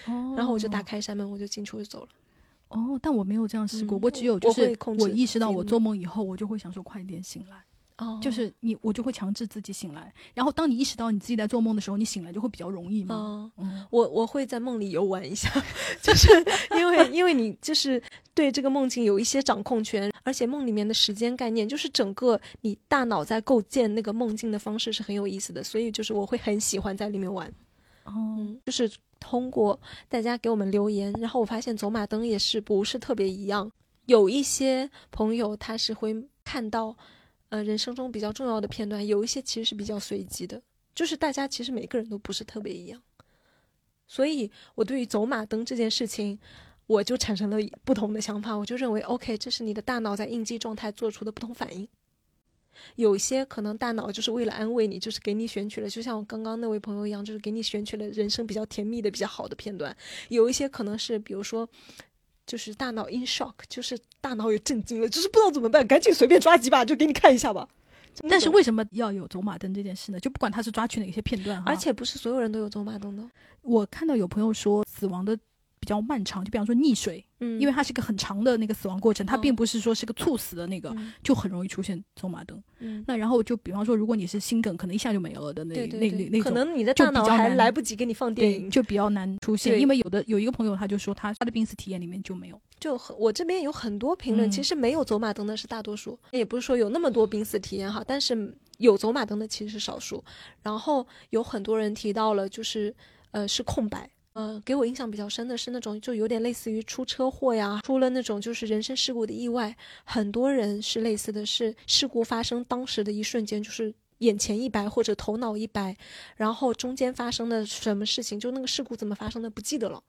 哦然后我就打开一扇门，我就进去我就走了。哦，但我没有这样试过，嗯我只有就是我会控制我意识到我做梦以后，我就会想说快点醒来。哦就是你，我就会强制自己醒来。然后当你意识到你自己在做梦的时候，你醒来就会比较容易嘛。哦。嗯，我我会在梦里游玩一下，就是因为因为你就是对这个梦境有一些掌控权，而且梦里面的时间概念，就是整个你大脑在构建那个梦境的方式是很有意思的，所以就是我会很喜欢在里面玩。哦，嗯，就是通过大家给我们留言，然后我发现走马灯也是不是特别一样，有一些朋友他是会看到，呃，人生中比较重要的片段，有一些其实是比较随机的，就是大家其实每个人都不是特别一样，所以我对于走马灯这件事情。我就产生了不同的想法，我就认为，OK，这是你的大脑在应激状态做出的不同反应。有一些可能大脑就是为了安慰你，就是给你选取了，就像我刚刚那位朋友一样，就是给你选取了人生比较甜蜜的、比较好的片段。有一些可能是，比如说，就是大脑 in shock，就是大脑也震惊了，就是不知道怎么办，赶紧随便抓几把就给你看一下吧。但是为什么要有走马灯这件事呢？就不管他是抓取哪些片段哈，而且不是所有人都有走马灯的，我看到有朋友说死亡的比较漫长，就比方说溺水，嗯因为它是个很长的那个死亡过程，它哦并不是说是个猝死的那个，嗯就很容易出现走马灯。嗯，那然后就比方说，如果你是心梗，可能一下就没了的那那那那种。可能你的就大脑还来不及给你放电，影，就比较难出现，因为有的有一个朋友他就说他他的濒死体验里面就没有，就很我这边有很多评论，嗯其实没有走马灯的是大多数，也不是说有那么多濒死体验哈，但是有走马灯的其实是少数。然后有很多人提到了，就是呃是空白。呃，给我印象比较深的是那种就有点类似于出车祸呀，出了那种就是人身事故的意外。很多人是类似的，是事故发生当时的一瞬间就是眼前一白或者头脑一白，然后中间发生的什么事情，就那个事故怎么发生的不记得了。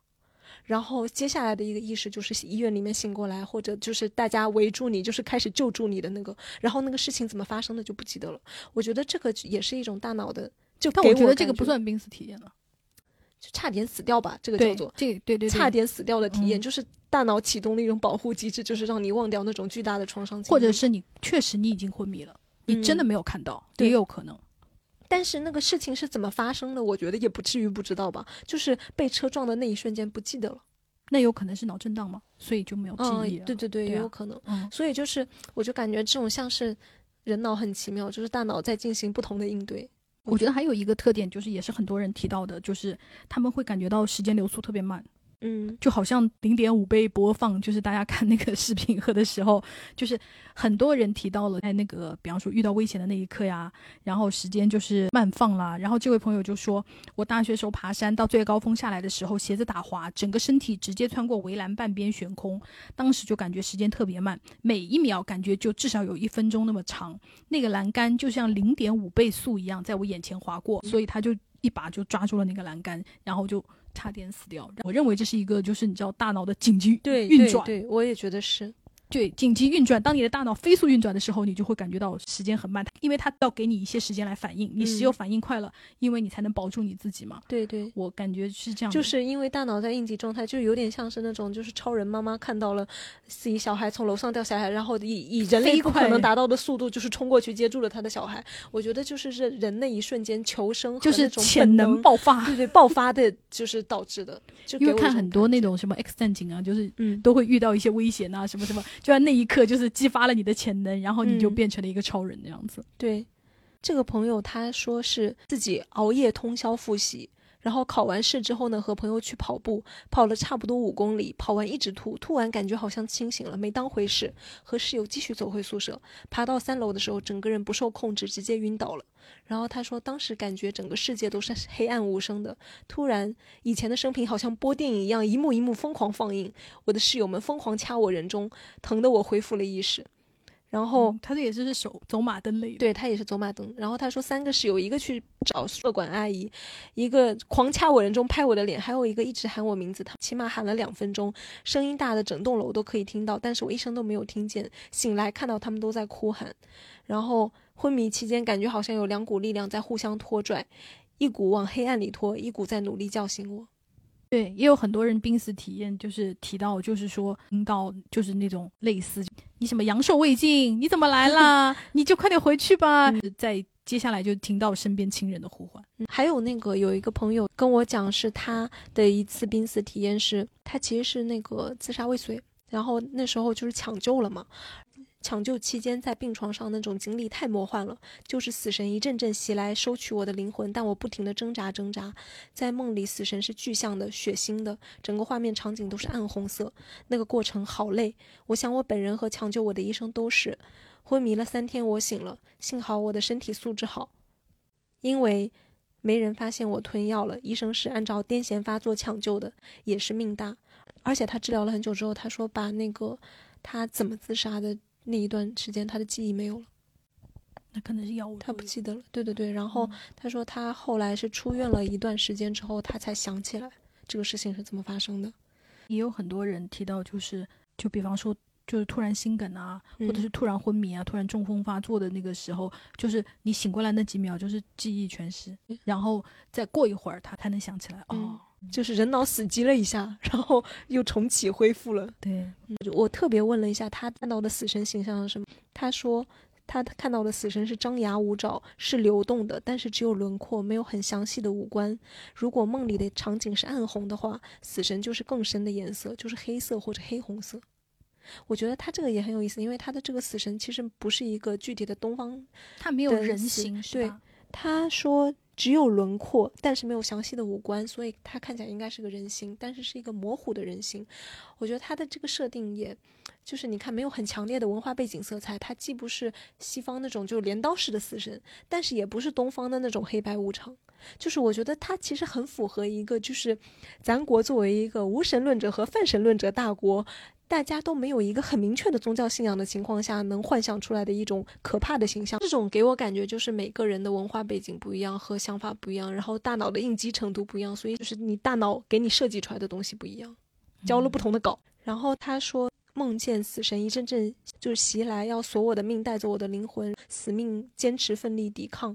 然后接下来的一个意识就是医院里面醒过来，或者就是大家围住你，就是开始救助你的那个，然后那个事情怎么发生的就不记得了。我觉得这个也是一种大脑的，就但我觉得这个不算濒死体验了。就差点死掉吧，这个叫做，这个对对对，差点死掉的体验，嗯。就是大脑启动的一种保护机制，就是让你忘掉那种巨大的创伤，或者是你确实你已经昏迷了，你真的嗯。没有看到，对。也有可能。但是那个事情是怎么发生的，我觉得也不至于不知道吧，就是被车撞的那一瞬间不记得了，那有可能是脑震荡嘛，所以就没有记忆嗯，对对对，也有可能。嗯，所以就是，我就感觉这种像是人脑很奇妙，就是大脑在进行不同的应对。我觉得还有一个特点就是，也是很多人提到的，就是他们会感觉到时间流速特别慢。嗯就好像零点五倍播放，就是大家看那个视频和的时候，就是很多人提到了在那个，比方说遇到危险的那一刻呀，然后时间就是慢放啦。然后这位朋友就说，我大学时候爬山到最高峰下来的时候，鞋子打滑，整个身体直接穿过围栏半边悬空，当时就感觉时间特别慢，每一秒感觉就至少有一分钟那么长。那个栏杆就像零点五倍速一样在我眼前划过，所以他就一把就抓住了那个栏杆，然后就差点死掉。我认为这是一个就是你知道大脑的紧急对运转，对对，我也觉得是。对紧急运转。当你的大脑飞速运转的时候，你就会感觉到时间很慢，因为它要给你一些时间来反应。你只有嗯反应快了，因为你才能保住你自己嘛。对对，我感觉是这样，就是因为大脑在应急状态，就有点像是那种，就是超人妈妈看到了自己小孩从楼上掉下来，然后以以人类不可能达到的速度，就是冲过去接住了他的小孩。我觉得就是这人那一瞬间求生就是潜能爆发。对对爆发的，就是导致的。就因为看很多那种什么 X 战警啊，就是嗯都会遇到一些危险啊，什么什么，就在那一刻就是激发了你的潜能，然后你就嗯变成了一个超人那样子。对，这个朋友他说是自己熬夜通宵复习，然后考完试之后呢，和朋友去跑步，跑了差不多五公里，跑完一直吐，吐完感觉好像清醒了，没当回事，和室友继续走回宿舍，爬到三楼的时候，整个人不受控制，直接晕倒了。然后他说，当时感觉整个世界都是黑暗无声的，突然以前的生平好像播电影一样，一幕一幕疯狂放映，我的室友们疯狂掐我人中，疼得我恢复了意识。然后嗯他这也是手走马灯类的。对他也是走马灯。然后他说三个室友，一个去找宿管阿姨，一个狂掐我人中拍我的脸，还有一个一直喊我名字，他起码喊了两分钟，声音大的整栋楼都可以听到，但是我一声都没有听见。醒来看到他们都在哭喊，然后昏迷期间感觉好像有两股力量在互相拖拽，一股往黑暗里拖，一股在努力叫醒我。对，也有很多人濒死体验，就是提到，就是说听到就是那种类似你什么阳寿未尽，你怎么来啦？你就快点回去吧。在接下来就听到身边亲人的呼唤。嗯还有那个有一个朋友跟我讲，是他的一次濒死体验是，他其实是那个自杀未遂，然后那时候就是抢救了嘛。抢救期间在病床上那种经历太魔幻了，就是死神一阵阵袭来收取我的灵魂，但我不停的挣扎挣扎。在梦里，死神是具象的、血腥的，整个画面场景都是暗红色，那个过程好累。我想我本人和抢救我的医生都是。昏迷了三天，我醒了，幸好我的身体素质好，因为没人发现我吞药了。医生是按照癫痫发作抢救的，也是命大。而且他治疗了很久之后，他说把那个他怎么自杀的那一段时间，他的记忆没有了，那可能是药物他不记得了。对对对，然后嗯他说他后来是出院了一段时间之后，他才想起来这个事情是怎么发生的。也有很多人提到，就是就比方说，就是突然心梗啊，或者嗯是突然昏迷啊，突然中风发作的那个时候，就是你醒过来那几秒，就是记忆全失，然后再过一会儿，他才能想起来。嗯哦，就是人脑死机了一下，然后又重启恢复了。对，我特别问了一下他看到的死神形象是什么，他说他看到的死神是张牙舞爪，是流动的，但是只有轮廓，没有很详细的五官。如果梦里的场景是暗红的话，死神就是更深的颜色，就是黑色或者黑红色。我觉得他这个也很有意思，因为他的这个死神其实不是一个具体的东方，他没有人形对？他说只有轮廓，但是没有详细的五官，所以他看起来应该是个人形，但是是一个模糊的人形。我觉得他的这个设定也。就是你看，没有很强烈的文化背景色彩，它既不是西方那种就是镰刀式的死神，但是也不是东方的那种黑白无常。就是我觉得他其实很符合一个，就是咱国作为一个无神论者和泛神论者大国，大家都没有一个很明确的宗教信仰的情况下，能幻想出来的一种可怕的形象。这种给我感觉就是每个人的文化背景不一样和想法不一样，然后大脑的应激程度不一样，所以就是你大脑给你设计出来的东西不一样，交了不同的稿。然后他说。梦见死神一阵阵就是袭来，要索我的命，带走我的灵魂，死命坚持奋力抵抗。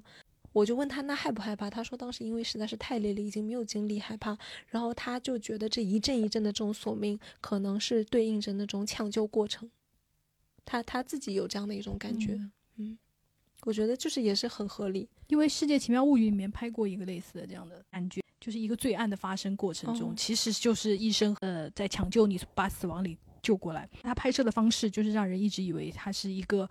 我就问他那害不害怕？他说当时因为实在是太累了，已经没有精力害怕。然后他就觉得这一阵一阵的这种索命，可能是对应着那种抢救过程。他他自己有这样的一种感觉，嗯，我觉得就是也是很合理。因为《世界奇妙物语》里面拍过一个类似的这样的感觉，就是一个罪案的发生过程中，其实就是医生呃在抢救你，把死亡里。救过来，他拍摄的方式就是让人一直以为他是一个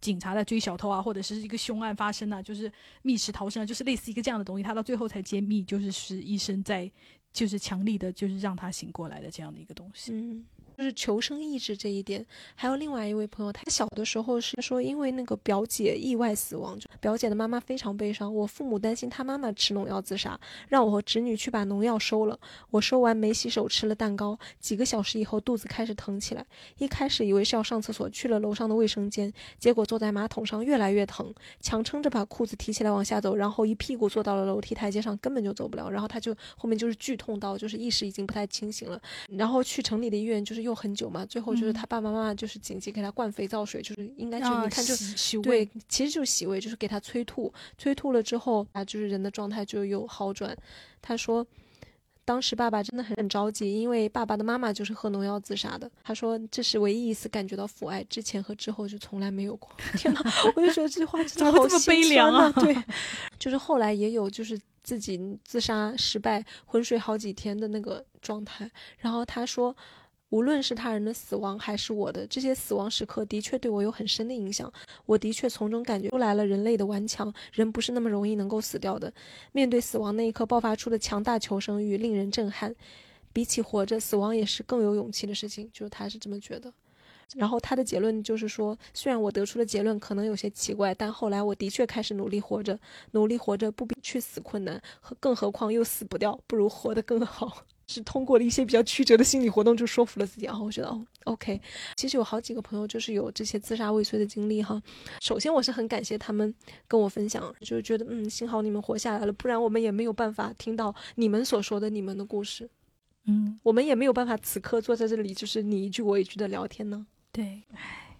警察在追小偷啊，或者是一个凶案发生啊，就是密室逃生啊，就是类似一个这样的东西。他到最后才揭秘，就是是医生在，就是强力的，就是让他醒过来的这样的一个东西。嗯。就是求生意志这一点，还有另外一位朋友，他小的时候是说，因为那个表姐意外死亡，就表姐的妈妈非常悲伤。我父母担心他妈妈吃农药自杀，让我和侄女去把农药收了。我收完没洗手，吃了蛋糕，几个小时以后肚子开始疼起来。一开始以为是要上厕所，去了楼上的卫生间，结果坐在马桶上越来越疼，强撑着把裤子提起来往下走，然后一屁股坐到了楼梯台阶上，根本就走不了。然后他就后面就是剧痛到就是意识已经不太清醒了，然后去城里的医院就是。又很久嘛，最后就是他爸爸妈妈就是紧急给他灌肥皂水，就是应该就你看就对，其实就是洗胃，就是给他催吐，催吐了之后啊，就是人的状态就有好转。他说，当时爸爸真的很着急，因为爸爸的妈妈就是喝农药自杀的。他说这是唯一一次感觉到父爱，之前和之后就从来没有过。天哪，我就觉得这句话真的 好悲凉啊！对，就是后来也有就是自己自杀失败、昏睡好几天的那个状态。然后他说。无论是他人的死亡还是我的这些死亡时刻，的确对我有很深的影响。我的确从中感觉出来了人类的顽强，人不是那么容易能够死掉的。面对死亡那一刻爆发出的强大求生欲，令人震撼。比起活着，死亡也是更有勇气的事情。就是他是这么觉得。然后他的结论就是说，虽然我得出的结论可能有些奇怪，但后来我的确开始努力活着。努力活着不比去死困难，和更何况又死不掉，不如活得更好。是通过了一些比较曲折的心理活动，就说服了自己啊。我觉得哦，OK。其实有好几个朋友就是有这些自杀未遂的经历哈。首先我是很感谢他们跟我分享，就是觉得嗯，幸好你们活下来了，不然我们也没有办法听到你们所说的你们的故事。嗯，我们也没有办法此刻坐在这里，就是你一句我一句的聊天呢。对，唉，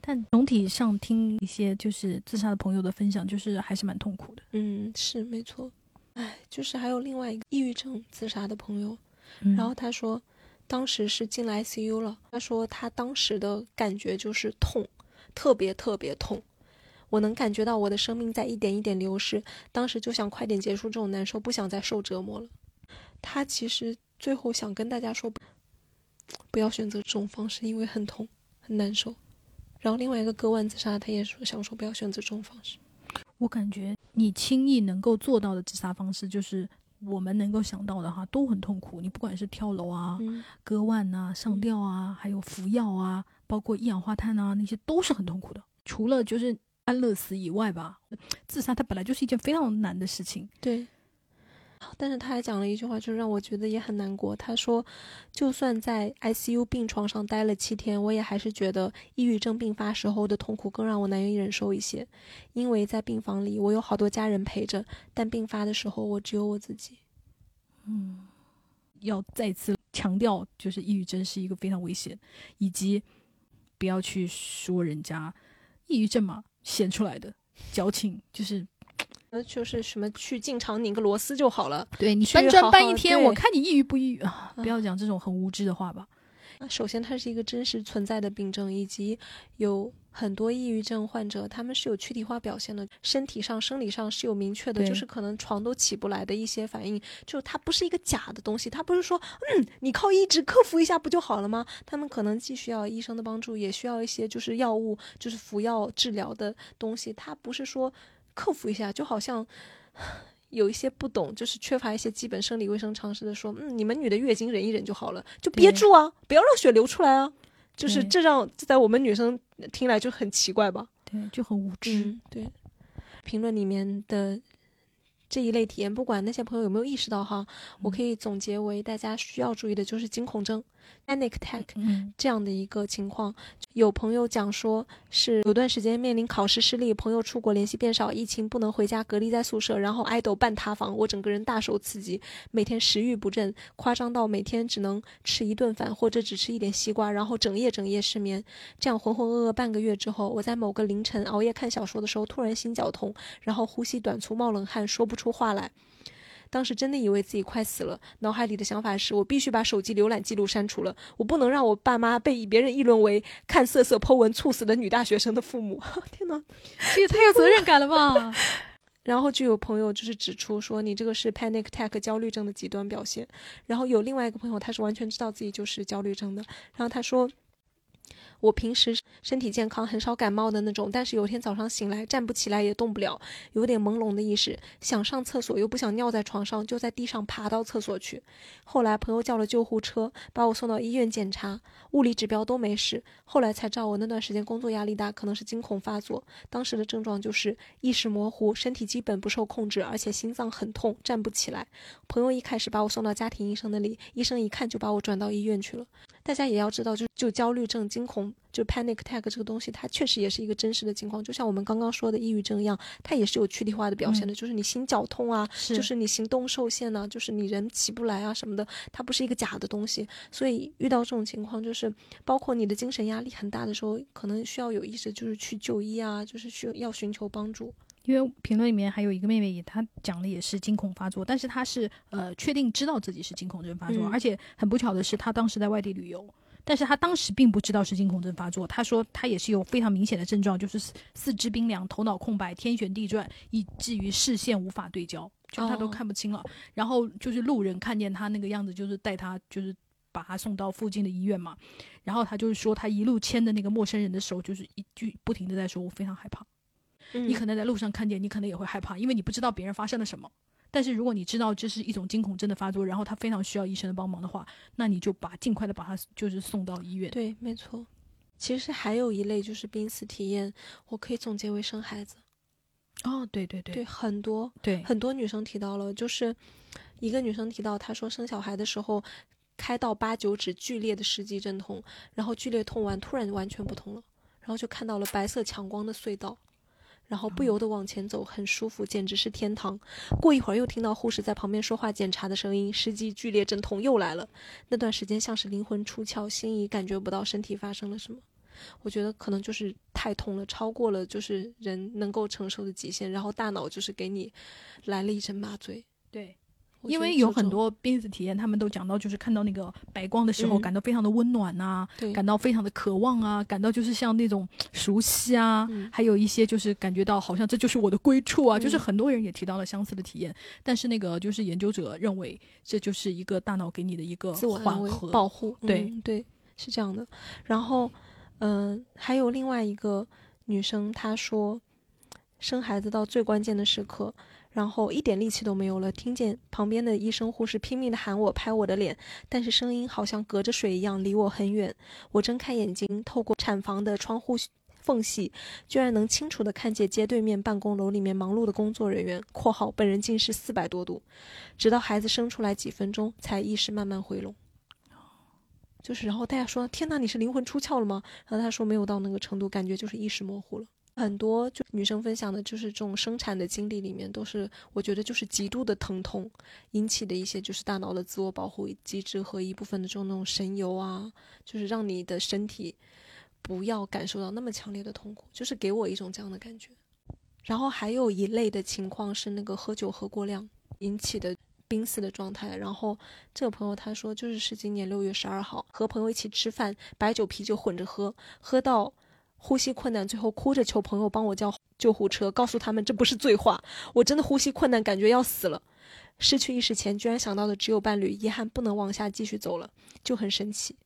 但总体上听一些就是自杀的朋友的分享，就是还是蛮痛苦的。嗯，是没错。唉，就是还有另外一个抑郁症自杀的朋友。然后他说，当时是进了 ICU 了。他说他当时的感觉就是痛，特别特别痛。我能感觉到我的生命在一点一点流失，当时就想快点结束这种难受，不想再受折磨了。他其实最后想跟大家说，不要选择这种方式，因为很痛很难受。然后另外一个割腕自杀，他也说想说不要选择这种方式。我感觉你轻易能够做到的自杀方式就是。我们能够想到的哈都很痛苦，你不管是跳楼啊、割腕啊、上吊啊，还有服药啊，包括一氧化碳啊，那些都是很痛苦的。除了就是安乐死以外吧，自杀它本来就是一件非常难的事情。对。但是他还讲了一句话，就是让我觉得也很难过。他说，就算在 ICU 病床上待了七天，我也还是觉得抑郁症病发时候的痛苦更让我难以忍受一些。因为在病房里，我有好多家人陪着，但病发的时候，我只有我自己。嗯，要再次强调，就是抑郁症是一个非常危险，以及不要去说人家抑郁症嘛，显出来的矫情，就是。那就是什么去进厂拧个螺丝就好了。对你搬砖搬一天，我看你抑郁不抑郁啊？不要讲这种很无知的话吧。那首先，它是一个真实存在的病症，以及有很多抑郁症患者，他们是有躯体化表现的，身体上、生理上是有明确的，就是可能床都起不来的一些反应。就它不是一个假的东西，它不是说，嗯，你靠意志克服一下不就好了吗？他们可能既需要医生的帮助，也需要一些就是药物，就是服药治疗的东西。它不是说。克服一下，就好像 有一些不懂，就是缺乏一些基本生理卫生常识的说，嗯，你们女的月经忍一忍就好了，就憋住啊，不要让血流出来啊。就是这让这在我们女生听来就很奇怪吧？对，就很无知。嗯，对。评论里面的这一类体验，不管那些朋友有没有意识到哈，我可以总结为大家需要注意的就是惊恐症 （panic attack） 嗯这样的一个情况。有朋友讲说，是有段时间面临考试失利，朋友出国联系变少，疫情不能回家，隔离在宿舍，然后爱豆半塌房，我整个人大受刺激，每天食欲不振，夸张到每天只能吃一顿饭或者只吃一点西瓜，然后整夜整夜失眠。这样浑浑噩噩半个月之后，我在某个凌晨熬夜看小说的时候，突然心绞痛，然后呼吸短促、冒冷汗，说不出话来。当时真的以为自己快死了，脑海里的想法是我必须把手机浏览记录删除了，我不能让我爸妈被别人议论为看色色 Po 文猝死的女大学生的父母。天哪！这也太有责任感了吧？然后就有朋友就是指出说，你这个是 panic attack 焦虑症的极端表现。然后有另外一个朋友，他是完全知道自己就是焦虑症的。然后他说，我平时身体健康，很少感冒的那种，但是有天早上醒来，站不起来也动不了，有点朦胧的意识，想上厕所又不想尿在床上，就在地上爬到厕所去。后来朋友叫了救护车，把我送到医院检查，物理指标都没事。后来才知道我那段时间工作压力大，可能是惊恐发作。当时的症状就是意识模糊，身体基本不受控制，而且心脏很痛，站不起来。朋友一开始把我送到家庭医生那里，医生一看就把我转到医院去了。大家也要知道，就就焦虑症、惊恐，就 panic attack 这个东西，它确实也是一个真实的情况，就像我们刚刚说的抑郁症一样，它也是有躯体化的表现的，就是你心绞痛啊，是就是你行动受限呐、就是你人起不来啊什么的，它不是一个假的东西。所以遇到这种情况，就是包括你的精神压力很大的时候，可能需要有意识，就是去就医啊，就是需要寻求帮助。因为评论里面还有一个妹妹也，她讲的也是惊恐发作，但是她是呃确定知道自己是惊恐症发作，嗯而且很不巧的是，她当时在外地旅游，但是她当时并不知道是惊恐症发作。她说她也是有非常明显的症状，就是四四肢冰凉、头脑空白、天旋地转，以至于视线无法对焦，就她都哦看不清了。然后就是路人看见她那个样子，就是带她就是。把她送到附近的医院嘛，然后她就是说，她一路牵着那个陌生人的手，就是一句不停的在说：“我非常害怕。”你你可能在路上看见，你可能也会害怕，因为你不知道别人发生了什么。但是如果你知道这是一种惊恐症的发作，然后他非常需要医生的帮忙的话，那你就把尽快的把他就是送到医院。对，没错。其实还有一类就是濒死体验，我可以总结为生孩子。哦，对对对对，很多对很多女生提到了，就是一个女生提到，她说生小孩的时候开到八九指剧烈的十级阵痛，然后剧烈痛完突然完全不痛了，然后就看到了白色强光的隧道，然后不由得往前走，很舒服，简直是天堂。过一会儿又听到护士在旁边说话检查的声音，十级剧烈阵痛又来了。那段时间像是灵魂出窍，心已感觉不到身体发生了什么。我觉得可能就是太痛了，超过了就是人能够承受的极限，然后大脑就是给你来了一针麻醉。对，因为有很多濒死体验，他们都讲到，就是看到那个白光的时候，嗯。感到非常的温暖呐、对。感到非常的渴望啊，感到就是像那种熟悉啊，嗯。还有一些就是感觉到好像这就是我的归处啊，就是嗯。很多人也提到了相似的体验，但是那个就是研究者认为这就是一个大脑给你的一个自我保护，对嗯对，是这样的。然后，嗯、还有另外一个女生，她说，生孩子到最关键的时刻，然后一点力气都没有了，听见旁边的医生护士拼命的喊我、拍我的脸，但是声音好像隔着水一样离我很远。我睁开眼睛，透过产房的窗户。缝隙，居然能清楚的看见街对面办公楼里面忙碌的工作人员（括号本人近视四百多度），直到孩子生出来几分钟，才意识慢慢回笼。就是，然后大家说：“天哪，你是灵魂出窍了吗？”然后他说没有到那个程度，感觉就是意识模糊了。很多就女生分享的，就是这种生产的经历里面，都是我觉得就是极度的疼痛引起的一些，就是大脑的自我保护机制和一部分的这种那种神游啊，就是让你的身体不要感受到那么强烈的痛苦，就是给我一种这样的感觉。然后还有一类的情况是那个喝酒喝过量引起的濒死的状态。然后这个朋友他说，就是是今年六月十二号和朋友一起吃饭，白酒啤酒混着喝，喝到呼吸困难，最后哭着求朋友帮我叫 救护车，告诉他们这不是醉话，我真的呼吸困难，感觉要死了。失去意识前，居然想到的只有伴侣，遗憾不能往下继续走了，就很神奇。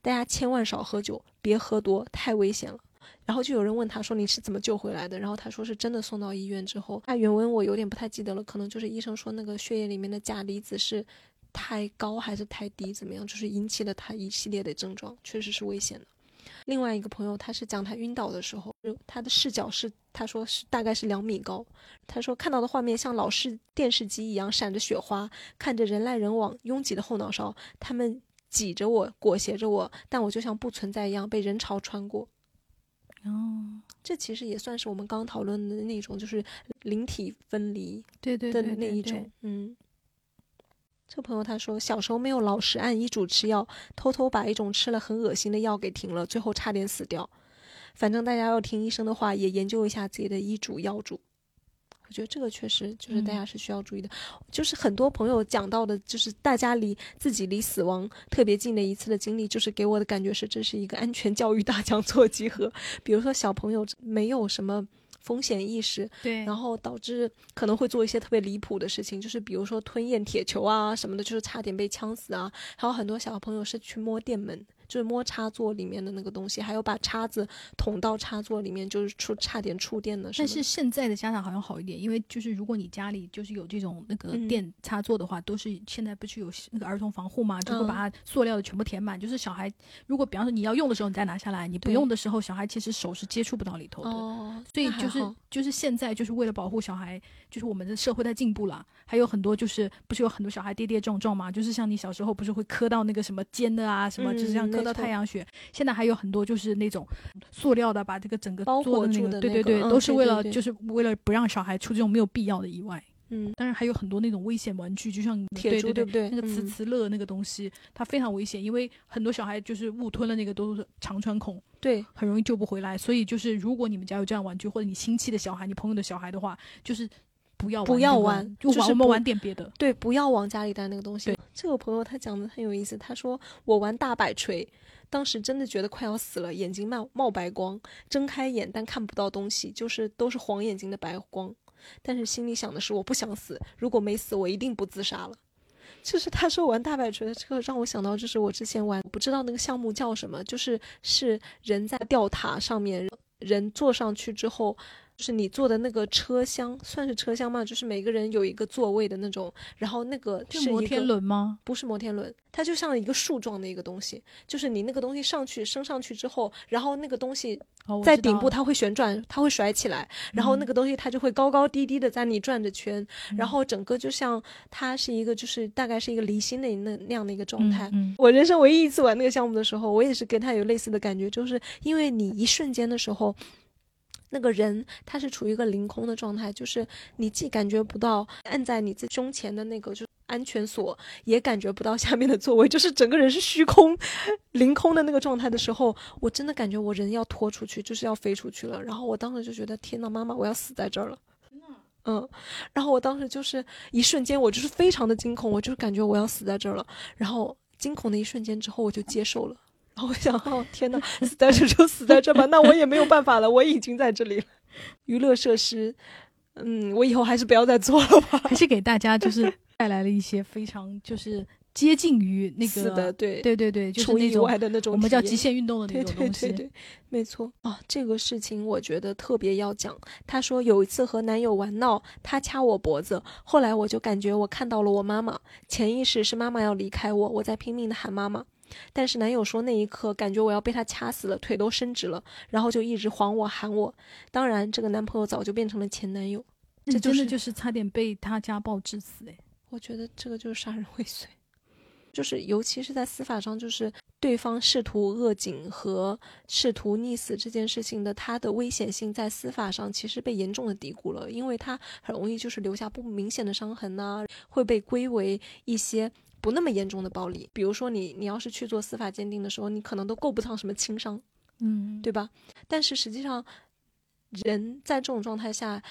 大家千万少喝酒，别喝多，太危险了。然后就有人问他说你是怎么救回来的？然后他说是真的送到医院之后，那原文我有点不太记得了，可能就是医生说那个血液里面的钾离子是太高还是太低，怎么样，就是引起了他一系列的症状，确实是危险的。另外一个朋友，他是讲他晕倒的时候，他的视角是他说是大概是两米高，他说看到的画面像老式电视机一样闪着雪花，看着人来人往拥挤的后脑勺，他们挤着我，裹挟着我，但我就像不存在一样被人潮穿过。哦，这其实也算是我们刚讨论的那种，就是灵体分离对对的对对对那一种，嗯。这个朋友他说，小时候没有老实按医嘱吃药，偷偷把一种吃了很恶心的药给停了，最后差点死掉。反正大家要听医生的话，也研究一下自己的医嘱药嘱。我觉得这个确实就是大家是需要注意的。就是很多朋友讲到的，就是大家离自己离死亡特别近的一次的经历，就是给我的感觉是这是一个安全教育大讲座集合。比如说小朋友没有什么风险意识，对，然后导致可能会做一些特别离谱的事情，就是比如说吞咽铁球啊什么的，就是差点被呛死啊。还有很多小朋友是去摸电门，就是摸插座里面的那个东西，还有把叉子捅到插座里面，就是出差点触电的的。但是现在的家长好像好一点，因为就是如果你家里就是有这种那个嗯电插座的话，都是现在不是有那个儿童防护嘛，就会把它塑料的全部填满。就是小孩如果比方说你要用的时候你再拿下来，你不用的时候小孩其实手是接触不到里头的。哦，所以就是就是现在就是为了保护小孩，就是我们的社会在进步了，还有很多就是不是有很多小孩跌跌撞撞嘛，就是像你小时候不是会磕到那个什么尖的啊，什么、就是像磕到嗯没错太阳穴，现在还有很多就是那种塑料的，把这个整个包做的那个，对对对，嗯都是为了就是为了不让小孩出这种没有必要的意外。嗯，当然还有很多那种危险玩具，就像铁珠对不对那个磁嗯磁乐那个东西，它非常危险，因为很多小孩就是误吞了那个都是肠穿孔。对，很容易救不回来。所以就是，如果你们家有这样玩具，或者你亲戚的小孩、你朋友的小孩的话，就是不要不要玩就玩我们玩点别的。对，不要往家里带那个东西。这个朋友他讲的很有意思，他说我玩大摆锤，当时真的觉得快要死了，眼睛冒冒白光，睁开眼但看不到东西，就是都是黄眼睛的白光。但是心里想的是我不想死，如果没死，我一定不自杀了。就是他说玩大摆锤的这个让我想到，就是我之前玩不知道那个项目叫什么，就是是人在吊塔上面，人坐上去之后，就是你坐的那个车厢，算是车厢吗？就是每个人有一个座位的那种，然后那个是摩天轮吗？不是摩天轮，它就像一个树状的一个东西，就是你那个东西上去升上去之后，然后那个东西在顶部它会旋转，它会甩起来，然后那嗯个东西它就会高高低低的在你转着圈，然嗯后整个就像它是一个就是大概是一个离心的那那样的一个状态。嗯，我人生唯一一次玩那个项目的时候，我也是跟他有类似的感觉，就是因为你一瞬间的时候，那个人他是处于一个凌空的状态，就是你既感觉不到按在你自己胸前的那个就是安全锁，也感觉不到下面的座位，就是整个人是虚空、凌空的那个状态的时候，我真的感觉我人要拖出去，就是要飞出去了。然后我当时就觉得，天呐，妈妈，我要死在这儿了。嗯，然后我当时就是一瞬间，我就是非常的惊恐，我就是感觉我要死在这儿了。然后惊恐的一瞬间之后，我就接受了。然后我想，哦天呐，死在这就死在这吧，那我也没有办法了，我已经在这里了。娱乐设施，嗯，我以后还是不要再做了吧。还是给大家就是带来了一些非常就是接近于那是的，个，对，对对对，就是那种外的那种，我们叫极。限运动的那对对种东西。对对，没错啊，这个事情我觉得特别要讲。她说有一次和男友玩闹，他掐我脖子，后来我就感觉我看到了我妈妈，潜意识是妈妈要离开我，我在拼命的喊妈妈。但是男友说那一刻感觉我要被他掐死了，腿都伸直了，然后就一直晃我喊我。当然，这个男朋友早就变成了前男友，这这就是真的就是差点被他家暴致死哎。我觉得这个就是杀人未遂，就是尤其是在司法上，就是对方试图扼颈和试图溺死这件事情的，它的危险性在司法上其实被严重的低估了，因为它很容易就是留下不明显的伤痕呐、会被归为一些。不那么严重的暴力，比如说你，你要是去做司法鉴定的时候，你可能都够不上什么轻伤，嗯，对吧？但是实际上，人在这种状态下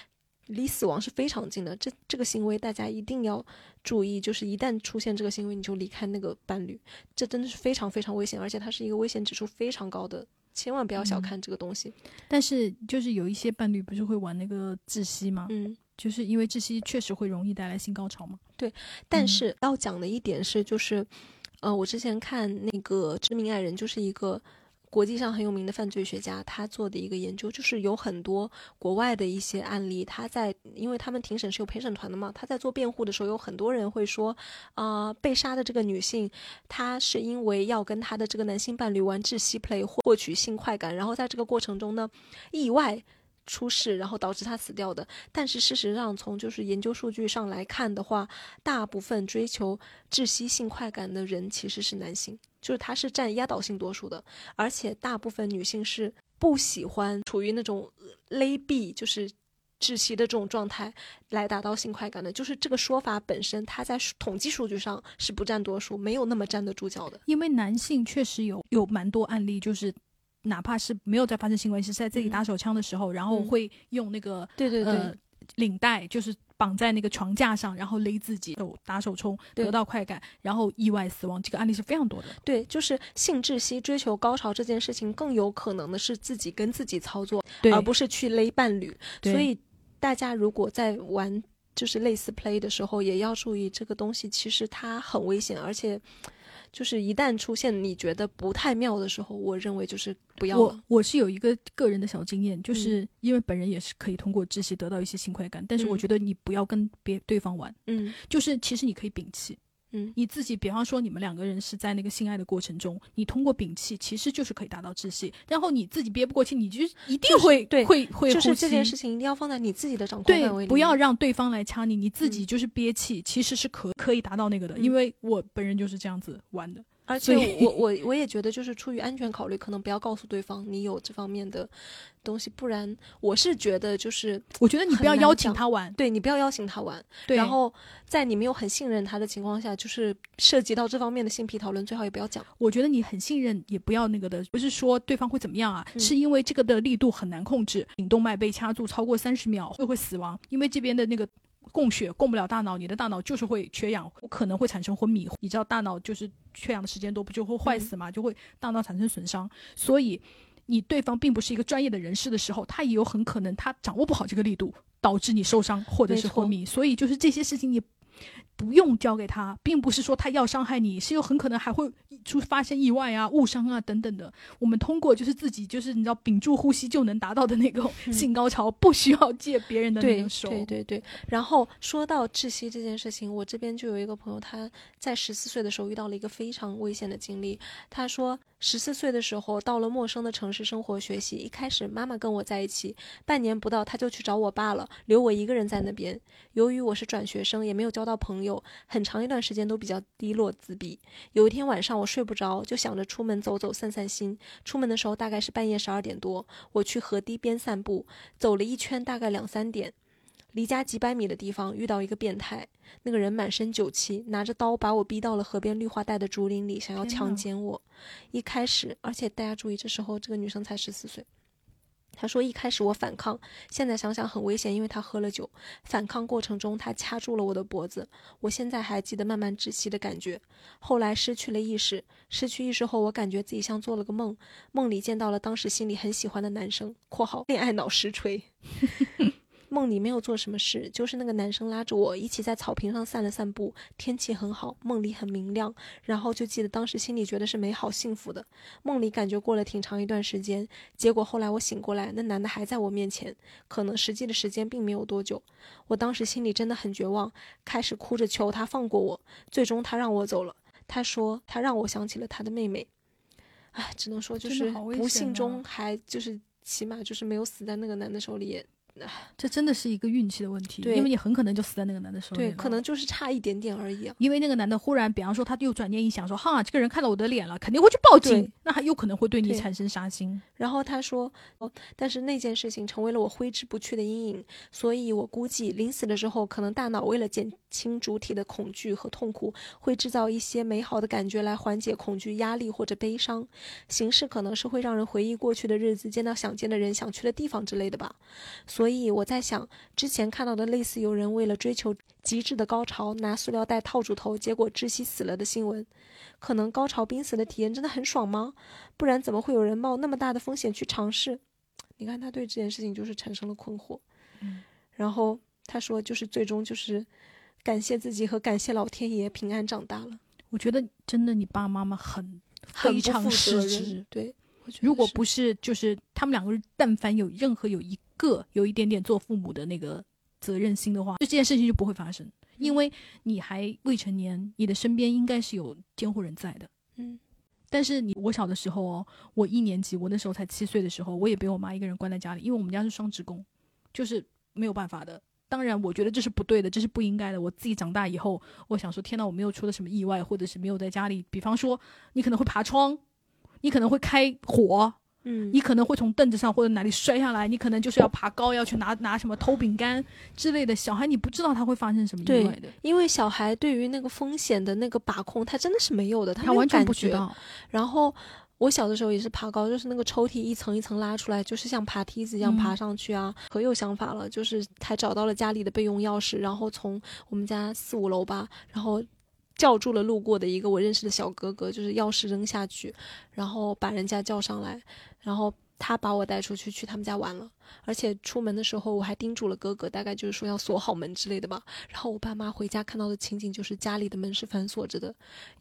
离死亡是非常近的。这这个行为大家一定要注意，就是一旦出现这个行为，你就离开那个伴侣，这真的是非常非常危险，而且它是一个危险指数非常高的，千万不要小嗯看这个东西。但是就是有一些伴侣不是会玩那个窒息吗？嗯，就是因为窒息确实会容易带来性高潮嘛。对但嗯是要讲的一点是，就是，呃，我之前看那个《知名爱人》，就是一个国际上很有名的犯罪学家，他做的一个研究，就是有很多国外的一些案例，他在因为他们庭审是有陪审团的嘛，他在做辩护的时候，有很多人会说，啊、被杀的这个女性，她是因为要跟她的这个男性伴侣玩窒息 play 获取性快感，然后在这个过程中呢，意外。出事，然后导致他死掉的。但是事实上，从就是研究数据上来看的话，大部分追求窒息性快感的人其实是男性，就是他是占压倒性多数的。而且大部分女性是不喜欢处于那种勒毙，就是窒息的这种状态来达到性快感的。就是这个说法本身，它在统计数据上是不占多数，没有那么站得住脚的。因为男性确实有有蛮多案例，就是哪怕是没有在发生性关系，是在自己嗯打手枪的时候，然后嗯会用那个对对对，呃领带，就是绑在那个床架上，然后勒自己手打手冲，得到快感，然后意外死亡。这个案例是非常多的。对，就是性窒息、追求高潮这件事情，更有可能的是自己跟自己操作，对而不是去勒伴侣。所以大家如果在玩就是类似 play 的时候，也要注意这个东西，其实它很危险，而且就是一旦出现你觉得不太妙的时候，我认为就是不要我了。我是有一个个人的小经验，嗯就是因为本人也是可以通过窒息得到一些轻快感，但是我嗯觉得你不要跟别对方玩，嗯就是其实你可以摒弃。嗯你自己，比方说你们两个人是在那个性爱的过程中，你通过摒弃，其实就是可以达到窒息。然后你自己憋不过气，你就一定就是会、对会会就是这件事情一定要放在你自己的掌控范围对，里，不要。让对方来掐你，你自己嗯就是憋气，其实是可可以达到那个的。嗯因为我本人就是这样子玩的。而且我我 我也觉得，就是出于安全考虑，可能不要告诉对方你有这方面的东西，不然我是觉得就是我觉得你不要邀请他玩，对你不要邀请他玩，对，然后在你没有很信任他的情况下，就是涉及到这方面的性癖讨论，最好也不要讲。我觉得你很信任，也不要那个的，不是说对方会怎么样啊，嗯是因为这个的力度很难控制，颈动脉被掐住超过三十秒就会死亡，因为这边的那个。供血供不了大脑，你的大脑就是会缺氧，可能会产生昏迷。你知道大脑就是缺氧的时间多，不就会坏死嘛？就会大脑产生损伤。所以你对方并不是一个专业的人士的时候，他也有很可能他掌握不好这个力度，导致你受伤或者是昏迷。所以就是这些事情你不用交给他，并不是说他要伤害你，是有很可能还会出发生意外啊、误伤啊等等的。我们通过就是自己就是你知道屏住呼吸就能达到的那种嗯 性高潮，不需要借别人的那对个手。对对对。然后说到窒息这件事情，我这边就有一个朋友，他在十四岁的时候遇到了一个非常危险的经历。他说，十四岁的时候到了陌生的城市生活学习，一开始妈妈跟我在一起，半年不到他就去找我爸了，留我一个人在那边。由于我是转学生，也没有交到朋友，很长一段时间都比较低落自闭。有一天晚上我睡不着，就想着出门走走散散心。出门的时候大概是半夜十二点多，我去河堤边散步，走了一圈大概两三点。离家几百米的地方遇到一个变态，那个人满身酒气，拿着刀把我逼到了河边绿化带的竹林里，想要天强呐奸我。一开始，而且大家注意，这时候这个女生才十四岁。他说一开始我反抗，现在想想很危险，因为他喝了酒。反抗过程中，他掐住了我的脖子，我现在还记得慢慢窒息的感觉。后来失去了意识，失去意识后，我感觉自己像做了个梦，梦里见到了当时心里很喜欢的男生（括号恋爱脑实锤）。梦里没有做什么事，就是那个男生拉着我一起在草坪上散了散步，天气很好，梦里很明亮，然后就记得当时心里觉得是美好幸福的。梦里感觉过了挺长一段时间，结果后来我醒过来，那男的还在我面前，可能实际的时间并没有多久。我当时心里真的很绝望，开始哭着求他放过我，最终他让我走了。他说他让我想起了他的妹妹，唉，只能说就是不幸中还就是起码就是没有死在那个男的手里也，这真的是一个运气的问题，对因为你很可能就死在那个男的手里对，可能就是差一点点而已啊。因为那个男的忽然，比方说他又转念一想说，哈，这个人看到我的脸了，肯定会去报警，那还有可能会对你产生杀心。然后他说，哦，但是那件事情成为了我挥之不去的阴影，所以我估计临死的时候，可能大脑为了减轻主体的恐惧和痛苦，会制造一些美好的感觉来缓解恐惧、压力或者悲伤。形式可能是会让人回忆过去的日子，见到想见的人、想去的地方之类的吧。所以我在想，之前看到的类似有人为了追求极致的高潮，拿塑料袋套住头，结果窒息死了的新闻。可能高潮濒死的体验真的很爽吗？不然怎么会有人冒那么大的风险去尝试？你看他对这件事情就是产生了困惑，嗯然后他说就是最终就是感谢自己和感谢老天爷平安长大了，我觉得真的，你爸爸妈妈很非常失责职任。。对，如果不是，就是他们两个人，但凡有任何有一个有一点点做父母的那个责任心的话，就这件事情就不会发生，因为你还未成年，你的身边应该是有监护人在的。嗯但是你我小的时候哦，我一年级，我那时候才七岁的时候，我也被我妈一个人关在家里，因为我们家是双职工，就是没有办法的。当然，我觉得这是不对的，这是不应该的。我自己长大以后，我想说，天呐，我没有出了什么意外，或者是没有在家里，比方说你可能会爬窗，你可能会开火，嗯你可能会从凳子上或者哪里摔下来，你可能就是要爬高，要去拿拿什么偷饼干之类的。小孩你不知道他会发生什么意外的，因为小孩对于那个风险的那个把控，他真的是没有的，他他完全。不知道。然后我小的时候也是爬高，就是那个抽屉一层一层拉出来，就是像爬梯子一样嗯爬上去啊。可有想法了，就是还找到了家里的备用钥匙，然后从我们家四五楼吧，然后。叫住了路过的一个我认识的小哥哥，就是钥匙扔下去，然后把人家叫上来，然后他把我带出去去他们家玩了。而且出门的时候我还叮嘱了哥哥，大概就是说要锁好门之类的吧。然后我爸妈回家看到的情景就是家里的门是反锁着的，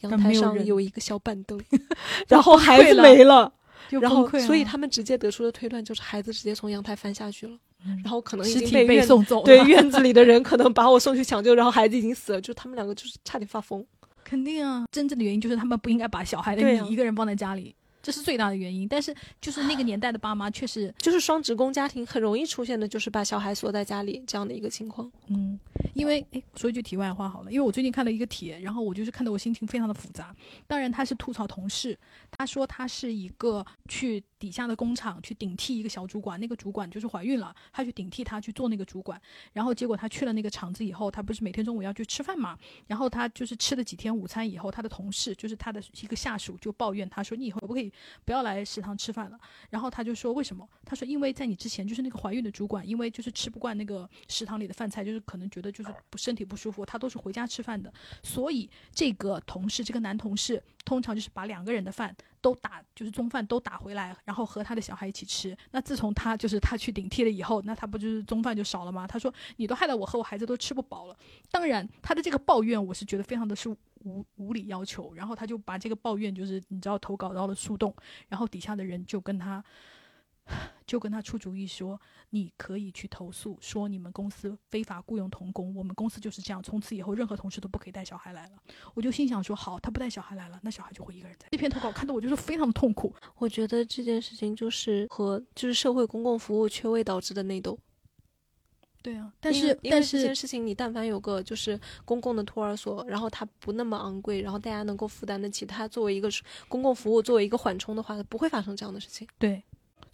阳台上有一个小板凳，然后孩子没了。就然后所以他们直接得出的推断就是孩子直接从阳台翻下去了，嗯然后可能已经被送走了，对院子里的人可能把我送去抢救，然后孩子已经死了，就他们两个就是差点发疯。肯定啊，真正的原因就是他们不应该把小孩的你一个人放在家里，这是最大的原因。但是就是那个年代的爸妈确实，就是双职工家庭很容易出现的，就是把小孩锁在家里这样的一个情况。嗯，因为诶，说一句题外话好了，因为我最近看了一个帖，然后我就是看得我心情非常的复杂。当然他是吐槽同事，他说他是一个去底下的工厂去顶替一个小主管，那个主管就是怀孕了，他去顶替他去做那个主管，然后结果他去了那个厂子以后，他不是每天中午要去吃饭嘛，然后他就是吃了几天午餐以后，他的同事就是他的一个下属就抱怨他说：“你以后可不可以不要来食堂吃饭了？”然后他就说：“为什么？”他说：“因为在你之前，就是那个怀孕的主管，因为就是吃不惯那个食堂里的饭菜，就是可能觉得就是不身体不舒服，他都是回家吃饭的。所以这个同事，这个男同事，通常就是把两个人的饭都打，就是中饭都打回来，然后和他的小孩一起吃。那自从他就是他去顶替了以后，那他不就是中饭就少了吗？他说你都害得我和我孩子都吃不饱了。当然，他的这个抱怨我是觉得非常的是无无理要求，然后他就把这个抱怨就是你知道投稿到了树洞，然后底下的人就跟他。就跟他出主意说，你可以去投诉，说你们公司非法雇佣童工，我们公司就是这样，从此以后任何同事都不可以带小孩来了。我就心想说，好，他不带小孩来了，那小孩就会一个人在。这篇投稿看得我就是非常的痛苦。我觉得这件事情就是和就是社会公共服务缺位导致的内斗。对啊，但是但因为这件事情，你但凡有个就是公共的托儿所，然后它不那么昂贵，然后大家能够负担得起，它作为一个公共服务，作为一个缓冲的话，不会发生这样的事情。对，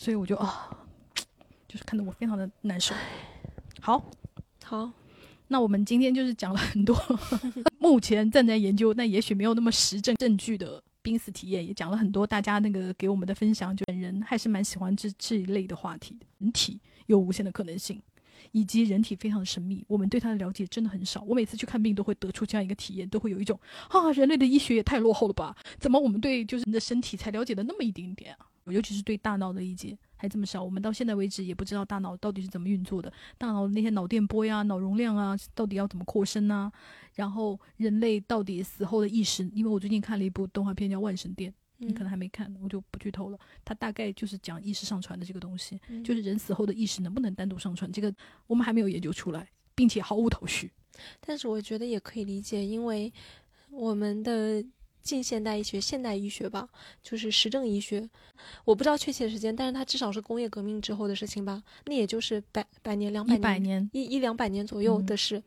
所以我就啊，就是看得我非常的难受。好，好，那我们今天就是讲了很多 目前正在研究，但也许没有那么实证证据的濒死体验，也讲了很多大家那个给我们的分享。就本人还是蛮喜欢这这一类的话题的，人体有无限的可能性。以及人体非常的神秘，我们对它的了解真的很少。我每次去看病都会得出这样一个体验，都会有一种啊，人类的医学也太落后了吧？怎么我们对就是人的身体才了解的那么一点点啊？尤其是对大脑的理解还这么少，我们到现在为止也不知道大脑到底是怎么运作的，大脑那些脑电波呀、脑容量啊，到底要怎么扩声啊？然后人类到底死后的意识，因为我最近看了一部动画片叫《万神殿》，你可能还没看，我就不剧透了。它大概就是讲意识上传的这个东西，嗯就是人死后的意识能不能单独上传，这个我们还没有研究出来，并且毫无头绪。但是我觉得也可以理解，因为我们的近现代医学、现代医学吧，就是实证医学，我不知道确切时间，但是它至少是工业革命之后的事情吧，那也就是百百年、两百一年。一一两百年左右嗯的事，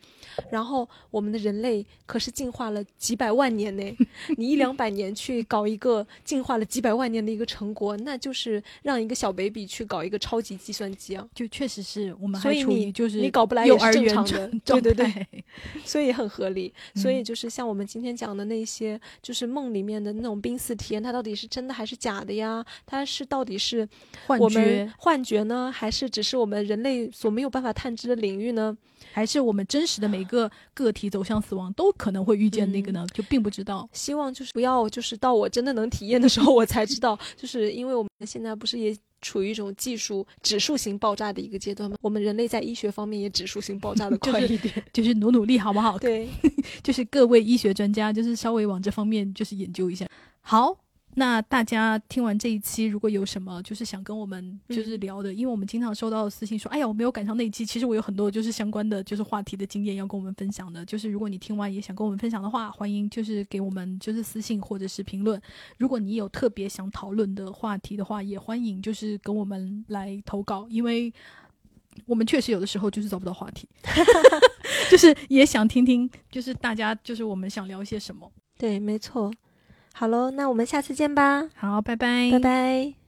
然后我们的人类可是进化了几百万年呢。你一两百年去搞一个进化了几百万年的一个成果，那就是让一个小 baby 去搞一个超级计算机啊！就确实是我们所以还处于你就是你搞不来幼也是儿园状正常的，对对对所以很合理。所以嗯就是像我们今天讲的那些，就是梦里面的那种濒死体验，它到底是真的还是假的呀？它是到底是幻我们觉，幻觉呢，还是只是我们人类所没有办法探知的领域呢？还是我们真实的每个个体走向死亡都可能会遇见那个呢？就并不知道。希望就是不要，就是到我真的能体验的时候，我才知道，就是因为我们现在不是也处于一种技术指数型爆炸的一个阶段吗？我们人类在医学方面也指数型爆炸的快一点。就是努努力好不好？对，就是各位医学专家，就是稍微往这方面就是研究一下。好，那大家听完这一期，如果有什么就是想跟我们就是聊的，因为我们经常收到私信说，哎呀，我没有赶上那一期，其实我有很多就是相关的就是话题的经验要跟我们分享的。就是如果你听完也想跟我们分享的话，欢迎就是给我们就是私信或者是评论。如果你有特别想讨论的话题的话，也欢迎就是跟我们来投稿，因为我们确实有的时候就是找不到话题，就是也想听听，就是大家就是我们想聊些什么。对，没错。好喽，那我们下次见吧。好，拜拜，拜拜。